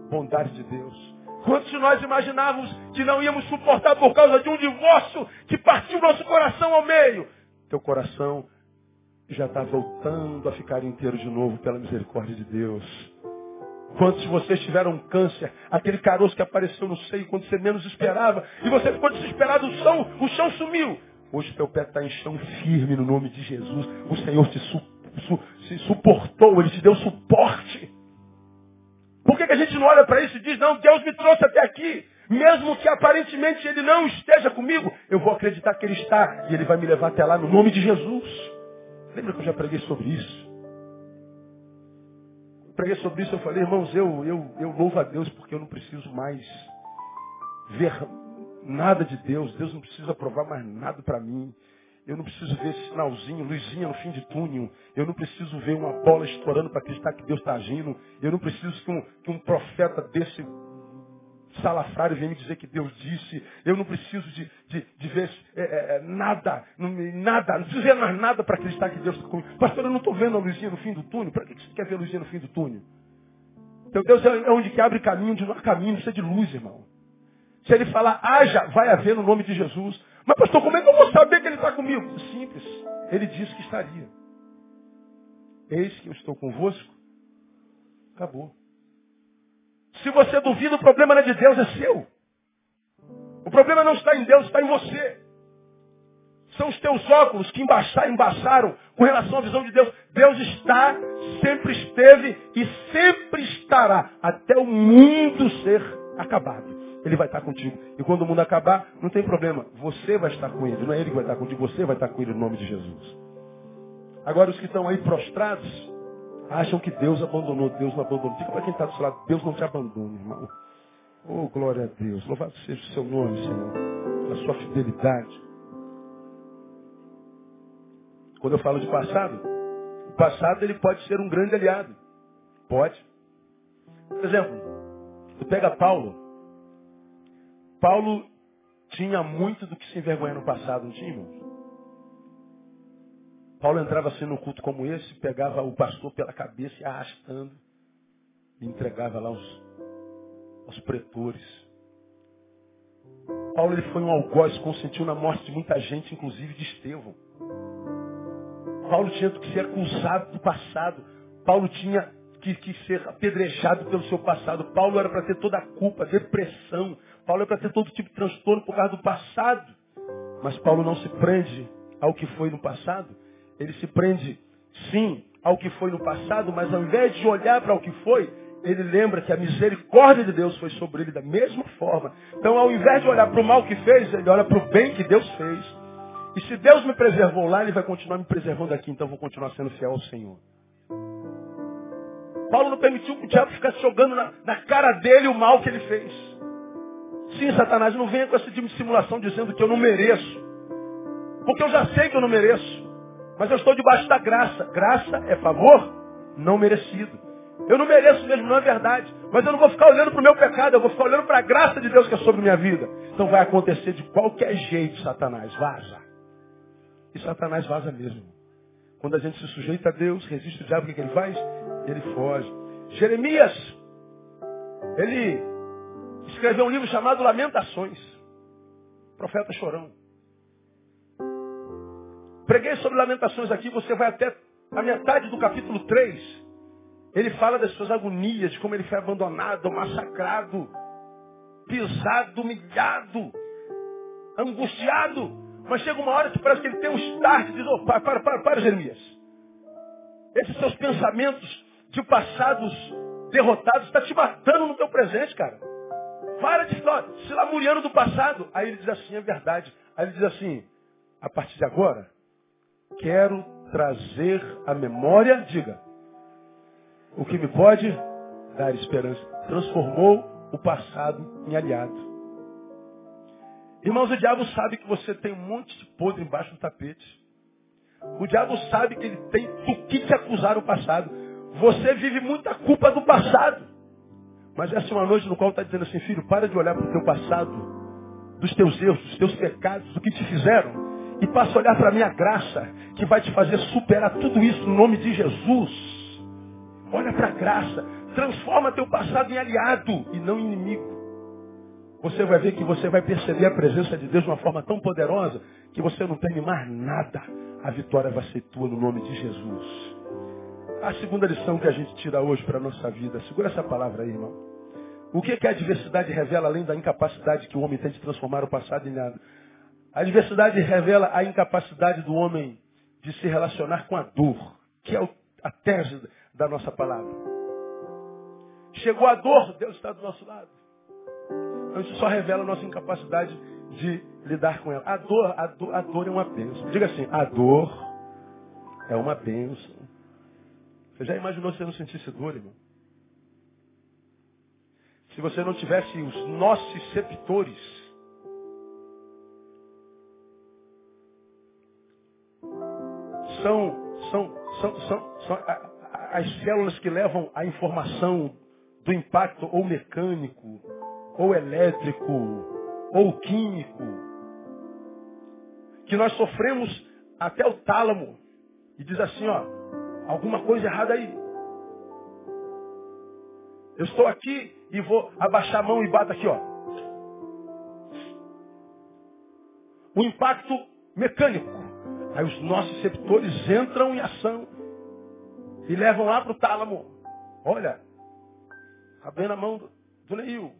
Bondade de Deus. Quantos de nós imaginávamos que não íamos suportar por causa de um divórcio que partiu nosso coração ao meio? Teu coração já está voltando a ficar inteiro de novo pela misericórdia de Deus. Quantos de vocês tiveram câncer? Aquele caroço que apareceu no seio quando você menos esperava. E você ficou desesperado, o chão, o chão sumiu. Hoje teu pé está em chão firme no nome de Jesus. O Senhor te su, su, se suportou, Ele te deu suporte. Por que, que a gente não olha para isso e diz, não, Deus me trouxe até aqui. Mesmo que aparentemente Ele não esteja comigo, eu vou acreditar que Ele está. E Ele vai me levar até lá no nome de Jesus. Lembra que eu já preguei sobre isso? preguei sobre isso, eu falei, irmãos, eu, eu, eu louvo a Deus porque eu não preciso mais ver nada de Deus. Deus não precisa provar mais nada para mim. Eu não preciso ver esse sinalzinho, luzinha no fim de túnel. Eu não preciso ver uma bola estourando para acreditar que Deus está agindo. Eu não preciso que um, que um profeta desse salafrário vem me dizer que Deus disse. Eu não preciso de, de, de ver é, é, nada, não, nada, não preciso ver mais nada para acreditar que Deus está comigo. Pastor, eu não estou vendo a luzinha no fim do túnel. Para que você quer ver a luzinha no fim do túnel? Então Deus é onde que abre caminho, onde não há caminho, precisa de luz, irmão. Se ele falar, haja, vai haver no nome de Jesus. Mas pastor, como é que eu vou saber que ele está comigo? Simples. Ele disse que estaria. Eis que eu estou convosco. Acabou. Se você duvida, o problema não é de Deus, é seu. O problema não está em Deus, está em você. São os teus óculos que embaçaram, embaçaram com relação à visão de Deus. Deus está, sempre esteve e sempre estará até o mundo ser acabado. Ele vai estar contigo. E quando o mundo acabar, não tem problema. Você vai estar com ele. Não é ele que vai estar contigo, você vai estar com ele no nome de Jesus. Agora os que estão aí prostrados, Acham que Deus abandonou, Deus não abandonou. Diga para quem está do seu lado, Deus não te abandona, irmão. Oh, glória a Deus. Louvado seja o seu nome, Senhor. A sua fidelidade. Quando eu falo de passado, o passado ele pode ser um grande aliado. Pode. Por exemplo, tu pega Paulo. Paulo tinha muito do que se envergonhar no passado, não tinha, irmão? Paulo entrava assim num culto como esse, pegava o pastor pela cabeça e arrastando, e entregava lá aos, aos pretores. Paulo ele foi um algoz, consentiu na morte de muita gente, inclusive de Estevão. Paulo tinha que ser acusado do passado. Paulo tinha que, que ser apedrejado pelo seu passado. Paulo era para ter toda a culpa, depressão. Paulo era para ter todo tipo de transtorno por causa do passado. Mas Paulo não se prende ao que foi no passado. Ele se prende, sim, ao que foi no passado, mas ao invés de olhar para o que foi, ele lembra que a misericórdia de Deus foi sobre ele da mesma forma. Então, ao invés de olhar para o mal que fez, ele olha para o bem que Deus fez. E se Deus me preservou lá, ele vai continuar me preservando aqui, então eu vou continuar sendo fiel ao Senhor. Paulo não permitiu que o diabo ficasse jogando na, na cara dele o mal que ele fez. Sim, Satanás, não venha com essa dissimulação dizendo que eu não mereço. Porque eu já sei que eu não mereço. Mas eu estou debaixo da graça. Graça é favor não merecido. Eu não mereço mesmo, não é verdade. Mas eu não vou ficar olhando para o meu pecado, eu vou ficar olhando para a graça de Deus que é sobre minha vida. Então vai acontecer de qualquer jeito, Satanás. Vaza. E Satanás vaza mesmo. Quando a gente se sujeita a Deus, resiste o diabo, o que, que ele faz? Ele foge. Jeremias, ele escreveu um livro chamado Lamentações. Profeta chorão. Preguei sobre lamentações aqui, você vai até a metade do capítulo 3. Ele fala das suas agonias, de como ele foi abandonado, massacrado, pisado, humilhado, angustiado. Mas chega uma hora que parece que ele tem um start e diz, oh, para, para, para, para, Jeremias. Esses seus pensamentos de passados derrotados está te matando no teu presente, cara. Para de se lamuriando do passado. Aí ele diz assim, é verdade. Aí ele diz assim, a partir de agora, quero trazer à memória, diga, o que me pode dar esperança. Transformou o passado em aliado. Irmãos, o diabo sabe que você tem um monte de podre embaixo do tapete. O diabo sabe que ele tem do que te acusar o passado. Você vive muita culpa do passado. Mas essa é uma noite no qual está dizendo assim, filho, para de olhar para o teu passado, dos teus erros, dos teus pecados, do que te fizeram e passa a olhar para a minha graça, que vai te fazer superar tudo isso no nome de Jesus. Olha para a graça, transforma teu passado em aliado e não inimigo. Você vai ver que você vai perceber a presença de Deus de uma forma tão poderosa que você não teme mais nada. A vitória vai ser tua no nome de Jesus. A segunda lição que a gente tira hoje para a nossa vida, segura essa palavra aí, irmão. O que, que a adversidade revela além da incapacidade que o homem tem de transformar o passado em nada? A adversidade revela a incapacidade do homem de se relacionar com a dor, que é a tese da nossa palavra. Chegou a dor, Deus está do nosso lado. Então isso só revela a nossa incapacidade de lidar com ela. A dor, a dor, a dor é uma bênção. Diga assim, a dor é uma bênção. Você já imaginou se você não sentisse dor, irmão? Se você não tivesse os nociceptores, são, são, são, são, são as células que levam a informação do impacto ou mecânico, ou elétrico, ou químico, que nós sofremos até o tálamo e diz assim, ó, alguma coisa errada aí. Eu estou aqui e vou abaixar a mão e bato aqui, ó. O impacto mecânico. Aí os nossos receptores entram em ação e levam lá para o tálamo. Olha, bem na mão do, do Neil.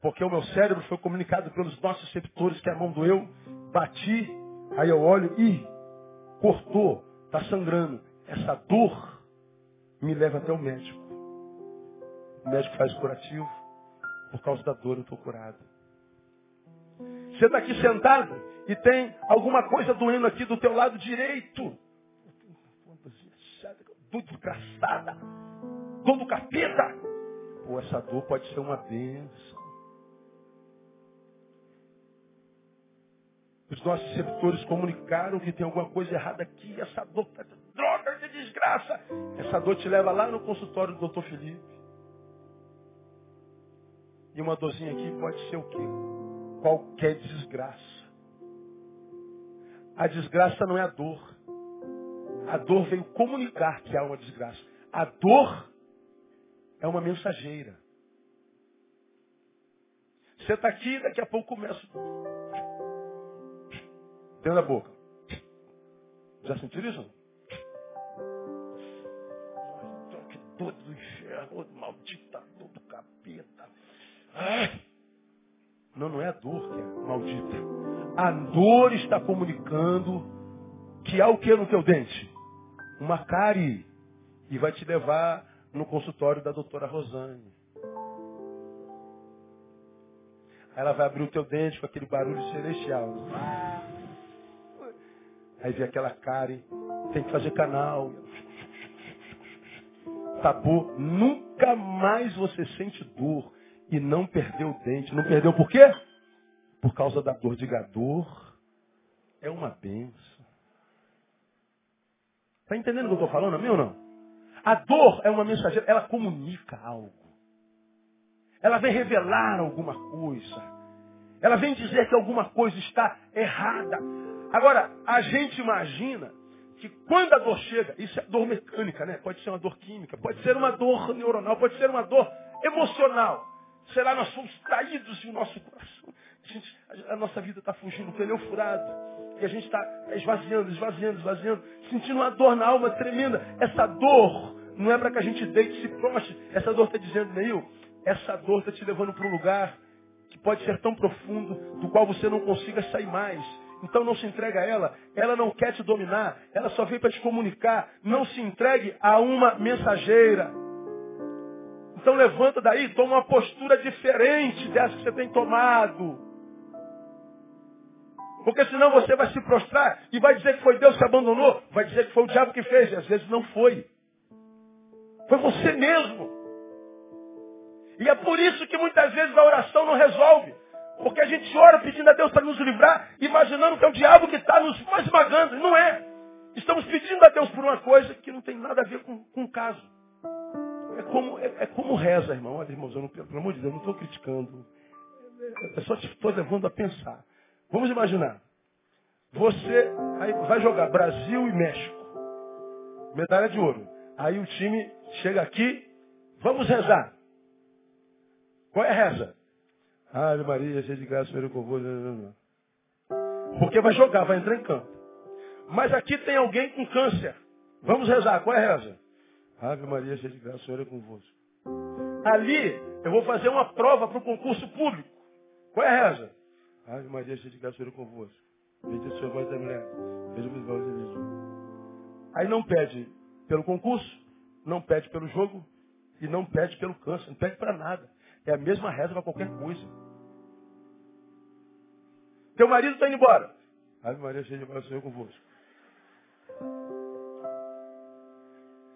Porque o meu cérebro foi comunicado pelos nossos receptores que a mão doeu, bati, aí eu olho e cortou, está sangrando. Essa dor me leva até o médico. O médico faz curativo. Por causa da dor eu estou curado. Você está aqui sentado e tem alguma coisa doendo aqui do teu lado direito. Dor desgraçada. Dor do capeta. Pô, essa dor pode ser uma bênção. Os nossos receptores comunicaram que tem alguma coisa errada aqui. Essa dor está droga de desgraça. Essa dor te leva lá no consultório do doutor Felipe. E uma dorzinha aqui pode ser o quê? Qualquer desgraça. A desgraça não é a dor. A dor veio comunicar que há uma desgraça. A dor é uma mensageira. Você está aqui, daqui a pouco começa. Dentro da boca. Já sentiram isso? Que dor do inferno, maldita dor do capeta. Não, não é a dor que é maldita. A dor está comunicando que há o que no teu dente? Uma cárie. E vai te levar no consultório da doutora Rosane. Ela vai abrir o teu dente com aquele barulho celestial. Aí vem aquela cárie, tem que fazer canal. Tapou. Nunca mais você sente dor e não perdeu o dente. Não perdeu por quê? Por causa da dor. Diga, dor é uma benção. Está entendendo o que eu estou falando, meu ou não? A dor é uma mensageira, ela comunica algo. Ela vem revelar alguma coisa. Ela vem dizer que alguma coisa está errada. Agora, a gente imagina que quando a dor chega, isso é dor mecânica, né? Pode ser uma dor química, pode ser uma dor neuronal, pode ser uma dor emocional. Será nós somos traídos e o nosso coração. A, gente, a nossa vida está fugindo, o pneu furado. E a gente está esvaziando, esvaziando, esvaziando, sentindo uma dor na alma tremenda. Essa dor não é para que a gente deite e se proste. Essa dor está dizendo, Neil, essa dor está te levando para um lugar que pode ser tão profundo, do qual você não consiga sair mais. Então não se entregue a ela. Ela não quer te dominar. Ela só veio para te comunicar. Não se entregue a uma mensageira. Então levanta daí, toma uma postura diferente dessa que você tem tomado. Porque senão você vai se prostrar e vai dizer que foi Deus que abandonou, vai dizer que foi o diabo que fez, e às vezes não foi. Foi você mesmo. E é por isso que muitas vezes a oração não resolve. Porque a gente ora pedindo a Deus para nos livrar, imaginando que é o diabo que está nos esmagando. Não é. Estamos pedindo a Deus por uma coisa que não tem nada a ver com, com o caso. É como, é, é como reza, irmão. Olha, irmãos, eu não, pelo amor de Deus, eu não estou criticando. Eu só te estou levando a pensar. Vamos imaginar. Você vai jogar Brasil e México. Medalha de ouro. Aí o time chega aqui, vamos rezar. Qual é a reza? Ave Maria, cheia de graça, Senhor convosco. Porque vai jogar, vai entrar em campo. Mas aqui tem alguém com câncer. Vamos rezar. Qual é a reza? Ave Maria, cheia de graça, Senhor é convosco. Ali, eu vou fazer uma prova para o concurso público. Qual é a reza? Ave Maria, cheia de graça, Senhor é convosco. Bendito seja voz da mulher. Veja os voz de Aí não pede pelo concurso, não pede pelo jogo e não pede pelo câncer, não pede para nada. É a mesma reza para qualquer coisa. Teu marido está indo embora. Ave Maria, cheia de graça, o Senhor é convosco.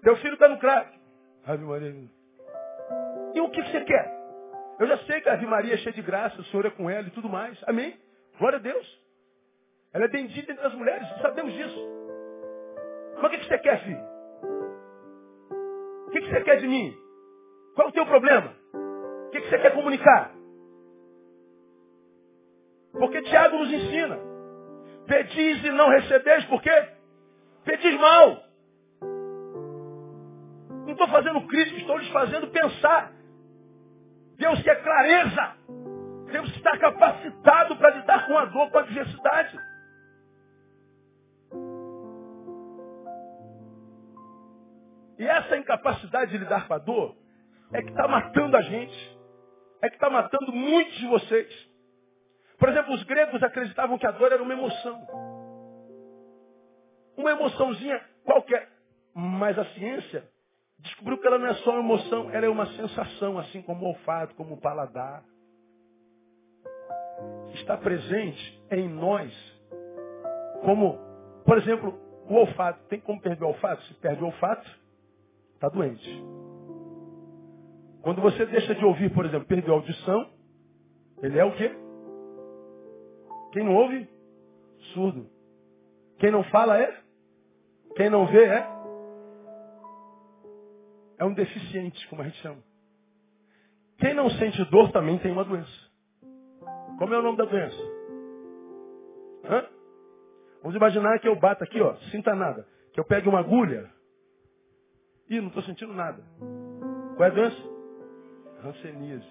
Teu filho está no crack. Ave Maria. E o que, você quer? Eu já sei que a Ave Maria é cheia de graça, o Senhor é com ela e tudo mais. Amém? Glória a Deus. Ela é bendita entre as mulheres, sabemos disso. Mas o que, você quer, filho? O que, você quer de mim? Qual é o teu problema? O que você quer comunicar? Porque Tiago nos ensina. Pedis e não recebeis, por quê? Pedis mal. Não estou fazendo crítica, estou lhes fazendo pensar. Deus quer clareza. Temos que estar capacitado para lidar com a dor, com a adversidade. E essa incapacidade de lidar com a dor é que está matando a gente. É que está matando muitos de vocês. Por exemplo, os gregos acreditavam que a dor era uma emoção. Uma emoçãozinha qualquer. Mas a ciência descobriu que ela não é só uma emoção, ela é uma sensação, assim como o olfato, como o paladar. Está presente em nós. Como, por exemplo, o olfato. Tem como perder o olfato? Se perde o olfato, está doente. Quando você deixa de ouvir, por exemplo, perdeu a audição, ele é o quê? Quem não ouve? Surdo. Quem não fala é? Quem não vê é? É um deficiente, como a gente chama. Quem não sente dor também tem uma doença. Como é o nome da doença? Hã? Vamos imaginar que eu bato aqui, ó, sinta nada. Que eu pegue uma agulha. Ih, não estou sentindo nada. Qual é a doença? Hanseníase.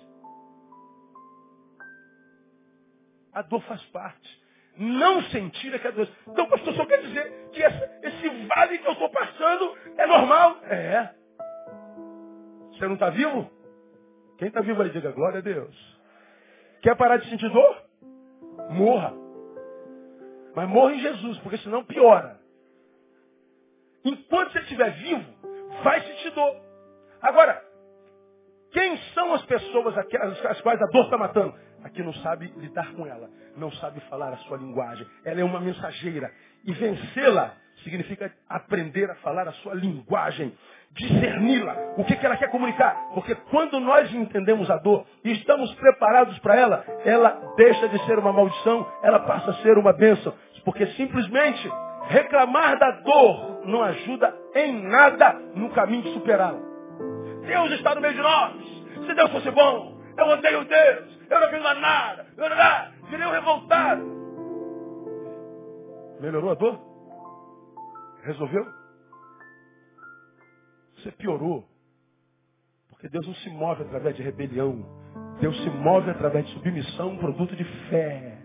A dor faz parte. Não sentir é que é doença. Então, pastor, só quer dizer que essa, esse vale que eu estou passando é normal? É. Você não está vivo? Quem está vivo aí, diga glória a Deus. Quer parar de sentir dor? Morra. Mas morra em Jesus, porque senão piora. Enquanto você estiver vivo, vai sentir dor. Agora, quem são as pessoas as quais a dor está matando? A que não sabe lidar com ela, não sabe falar a sua linguagem. Ela é uma mensageira. E vencê-la significa aprender a falar a sua linguagem, discerni-la, o que, que ela quer comunicar. Porque quando nós entendemos a dor e estamos preparados para ela, ela deixa de ser uma maldição, ela passa a ser uma bênção. Porque simplesmente reclamar da dor não ajuda em nada no caminho de superá-la. Deus está no meio de nós. Se Deus fosse bom, eu odeio Deus, eu não fiz mais nada, virei um revoltado. Melhorou a dor? Resolveu? Você piorou. Porque Deus não se move através de rebelião. Deus se move através de submissão, produto de fé.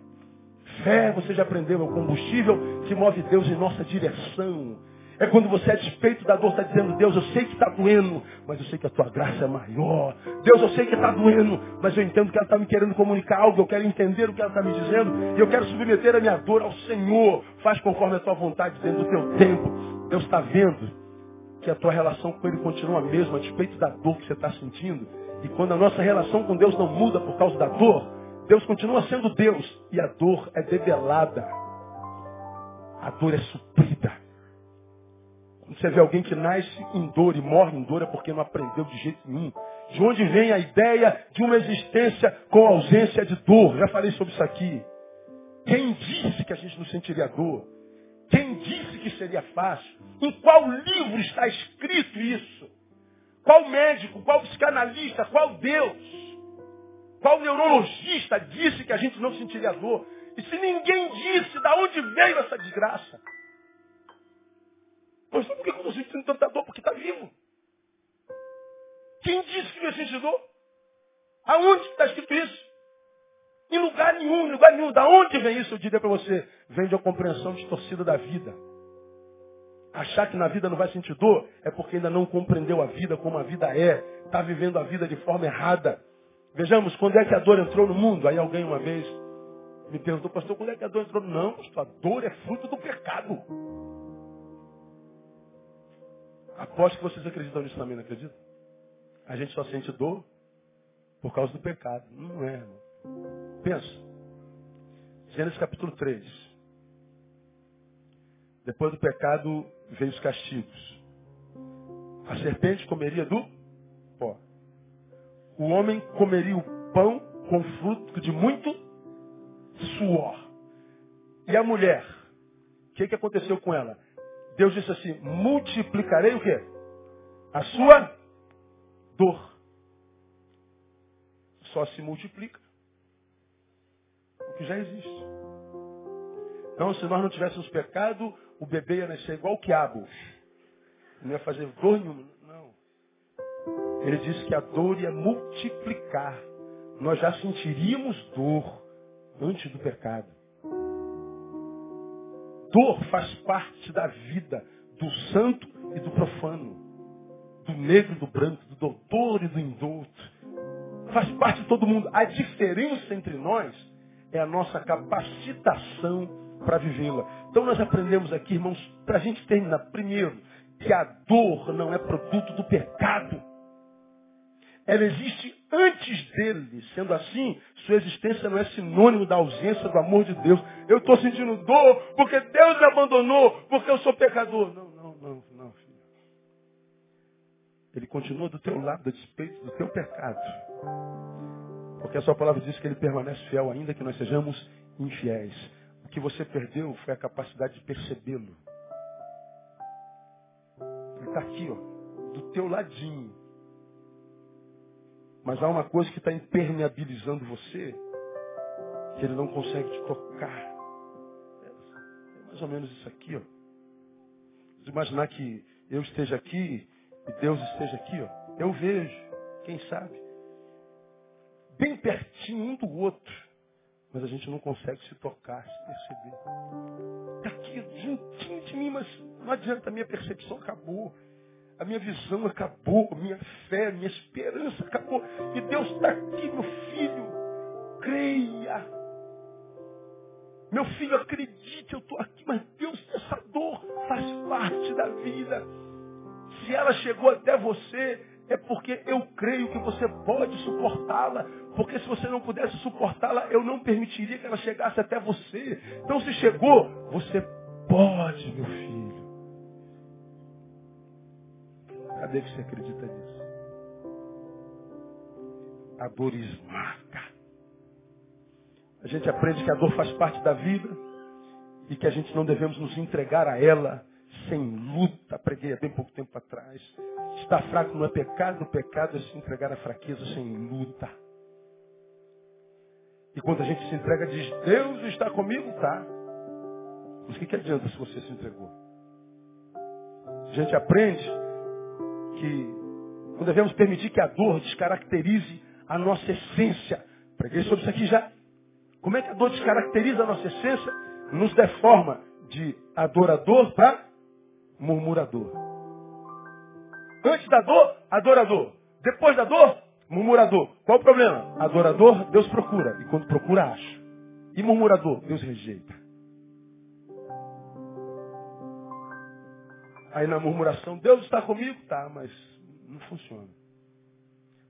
Fé, você já aprendeu, é o combustível que move Deus em nossa direção. É quando você, a despeito da dor, está dizendo, Deus, eu sei que está doendo, mas eu sei que a tua graça é maior. Deus, eu sei que está doendo, mas eu entendo que ela está me querendo comunicar algo, eu quero entender o que ela está me dizendo, e eu quero submeter a minha dor ao Senhor. Faz conforme a tua vontade dentro do teu tempo. Deus está vendo que a tua relação com Ele continua a mesma, a despeito da dor que você está sentindo. E quando a nossa relação com Deus não muda por causa da dor, Deus continua sendo Deus e a dor é debelada. A dor é suprida. Você vê alguém que nasce em dor e morre em dor é porque não aprendeu de jeito nenhum. De onde vem a ideia de uma existência com ausência de dor? Já falei sobre isso aqui. Quem disse que a gente não sentiria dor? Quem disse que seria fácil? Em qual livro está escrito isso? Qual médico, qual psicanalista, qual Deus, qual neurologista disse que a gente não sentiria dor? E se ninguém disse, da onde veio essa desgraça? Pois por que eu não sinto tanta dor? Porque está vivo. Quem disse que não sente dor? Aonde está escrito isso? Em lugar nenhum, em lugar nenhum. Da onde vem isso? Eu diria para você. Vem de uma compreensão distorcida da vida. Achar que na vida não vai sentir dor é porque ainda não compreendeu a vida como a vida é. Está vivendo a vida de forma errada. Vejamos, quando é que a dor entrou no mundo? Aí alguém uma vez me perguntou, pastor, quando é que a dor entrou? Não, pastor, a dor é fruto do pecado. Aposto que vocês acreditam nisso também, não acreditam? A gente só sente dor por causa do pecado. Não é, irmão. Pensa. Gênesis capítulo 3. Depois do pecado veio os castigos. A serpente comeria do pó. O homem comeria o pão com fruto de muito suor. E a mulher, o que, que aconteceu com ela? Deus disse assim, multiplicarei o quê? A sua dor. Só se multiplica o que já existe. Então, se nós não tivéssemos pecado, o bebê ia nascer igual o quiabo. Não ia fazer dor nenhuma. Não. Ele disse que a dor ia multiplicar. Nós já sentiríamos dor antes do pecado. Dor faz parte da vida do santo e do profano, do negro e do branco, do doutor e do indulto. Faz parte de todo mundo. A diferença entre nós é a nossa capacitação para vivê-la. Então nós aprendemos aqui, irmãos, para a gente terminar, primeiro, que a dor não é produto do pecado. Ela existe antes dele. Sendo assim, sua existência não é sinônimo da ausência do amor de Deus. Eu estou sentindo dor porque Deus me abandonou, porque eu sou pecador. Não, não, não, não, filho. Ele continua do teu lado, a despeito do teu pecado. Porque a sua palavra diz que ele permanece fiel, ainda que nós sejamos infiéis. O que você perdeu foi a capacidade de percebê-lo. Ele está aqui, ó, do teu ladinho. Mas há uma coisa que está impermeabilizando você, que ele não consegue te tocar. É mais ou menos isso aqui, ó. Imaginar que eu esteja aqui e Deus esteja aqui, ó. Eu vejo, quem sabe, bem pertinho um do outro, mas a gente não consegue se tocar, se perceber. Está aqui juntinho de mim, mas não adianta, a minha percepção acabou. A minha visão acabou, minha fé, minha esperança acabou. E Deus está aqui, meu filho. Creia. Meu filho, acredite, eu estou aqui, mas Deus, essa dor faz parte da vida. Se ela chegou até você, é porque eu creio que você pode suportá-la. Porque se você não pudesse suportá-la, eu não permitiria que ela chegasse até você. Então se chegou, você pode, meu filho. Cadê que você acredita nisso? A dor esmaga. A gente aprende que a dor faz parte da vida e que a gente não devemos nos entregar a ela sem luta. Preguei há bem pouco tempo atrás. Estar fraco não é pecado, o pecado é se entregar à fraqueza sem luta. E quando a gente se entrega, diz, Deus está comigo, tá. Mas o que, que adianta se você se entregou? A gente aprende que não devemos permitir que a dor descaracterize a nossa essência. Preguei sobre isso aqui já. Como é que a dor descaracteriza a nossa essência? Nos deforma de adorador para murmurador. Antes da dor, adorador. Depois da dor, murmurador. Qual o problema? Adorador, Deus procura. E quando procura, acha. E murmurador, Deus rejeita. Aí na murmuração, Deus está comigo? Tá, mas não funciona.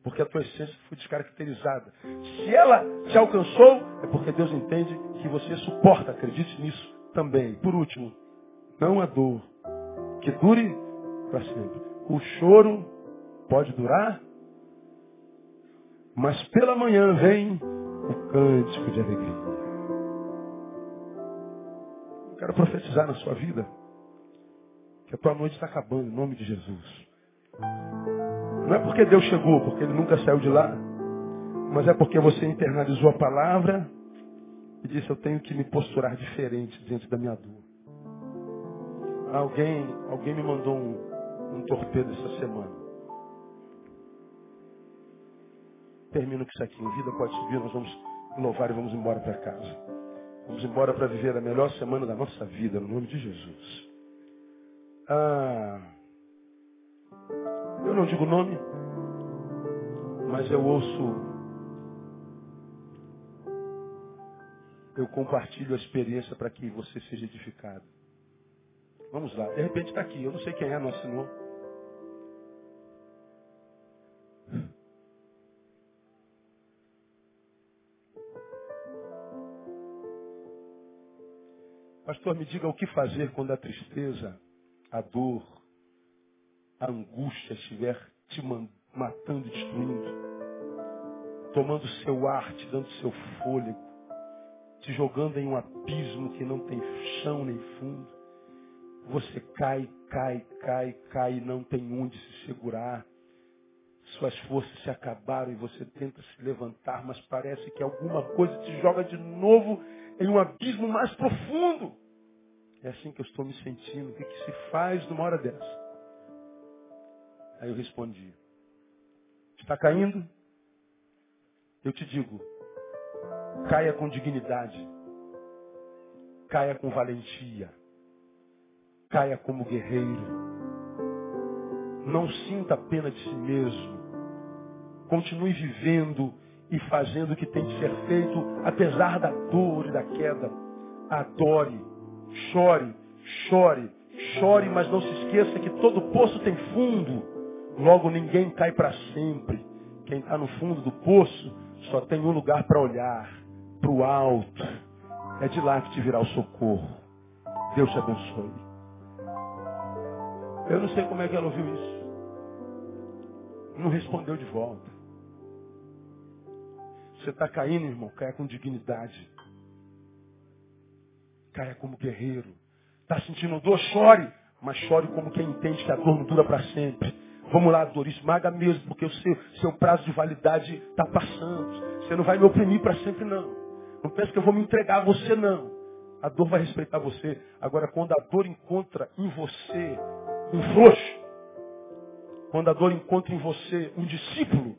Porque a tua essência foi descaracterizada. Se ela te alcançou, é porque Deus entende que você suporta, acredite nisso também. Por último, não a dor, que dure para sempre. O choro pode durar, mas pela manhã vem o cântico de alegria. Eu quero profetizar na sua vida a tua noite está acabando, em nome de Jesus. Não é porque Deus chegou, porque Ele nunca saiu de lá, mas é porque você internalizou a palavra e disse, eu tenho que me posturar diferente diante da minha dor. Alguém, alguém me mandou um, um torpedo essa semana. Termino com isso aqui. Em vida pode subir, nós vamos louvar e vamos embora para casa. Vamos embora para viver a melhor semana da nossa vida, no nome de Jesus. Ah, eu não digo nome, mas eu ouço eu compartilho a experiência para que você seja edificado. Vamos lá. De repente está aqui. Eu não sei quem é, não assinou. Pastor, me diga o que fazer quando a tristeza, a dor, a angústia estiver te matando, destruindo, tomando seu ar, te dando seu fôlego te jogando em um abismo que não tem chão nem fundo. Você cai, cai, cai, cai não tem onde se segurar. Suas forças se acabaram e você tenta se levantar, mas parece que alguma coisa te joga de novo em um abismo mais profundo. É assim que eu estou me sentindo. O que, que se faz numa hora dessa? Aí eu respondi: Está caindo? Eu te digo, Caia com dignidade. Caia com valentia. Caia como guerreiro. Não sinta pena de si mesmo. Continue vivendo e fazendo o que tem de ser feito, apesar da dor e da queda. Adore, chore, chore, chore, mas não se esqueça que todo poço tem fundo. Logo ninguém cai para sempre. Quem está no fundo do poço só tem um lugar para olhar para o alto. É de lá que te virá o socorro. Deus te abençoe. Eu não sei como é que ela ouviu isso. Não respondeu de volta. Você está caindo, irmão, caia com dignidade. Caia como guerreiro. Está sentindo dor? Chore. Mas chore como quem entende que a dor não dura para sempre. Vamos lá, dor, esmaga mesmo, porque o seu, seu prazo de validade está passando. Você não vai me oprimir para sempre, não. Não pense que eu vou me entregar a você, não. A dor vai respeitar você. Agora, quando a dor encontra em você um frouxo, quando a dor encontra em você um discípulo,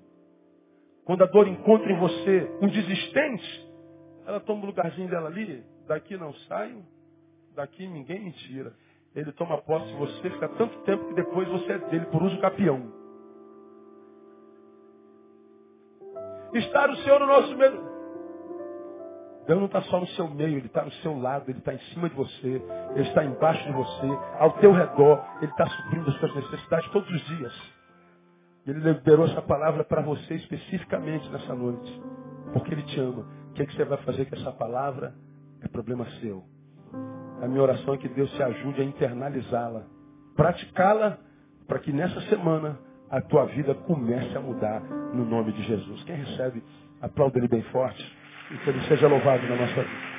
quando a dor encontra em você um desistente, ela toma o lugarzinho dela ali, daqui não saio, daqui ninguém me tira. Ele toma posse de você, fica tanto tempo que depois você é dele por uso capião. Estar o Senhor no nosso meio. Deus não está só no seu meio, Ele está no seu lado, Ele está em cima de você, Ele está embaixo de você, ao teu redor, Ele está suprindo as suas necessidades todos os dias. Ele liberou essa palavra para você especificamente nessa noite, porque Ele te ama. O que, é que você vai fazer com essa palavra? É problema seu. A minha oração é que Deus te ajude a internalizá-la, praticá-la, para que nessa semana a tua vida comece a mudar no nome de Jesus. Quem recebe, aplauda Ele bem forte. E que Ele seja louvado na nossa vida.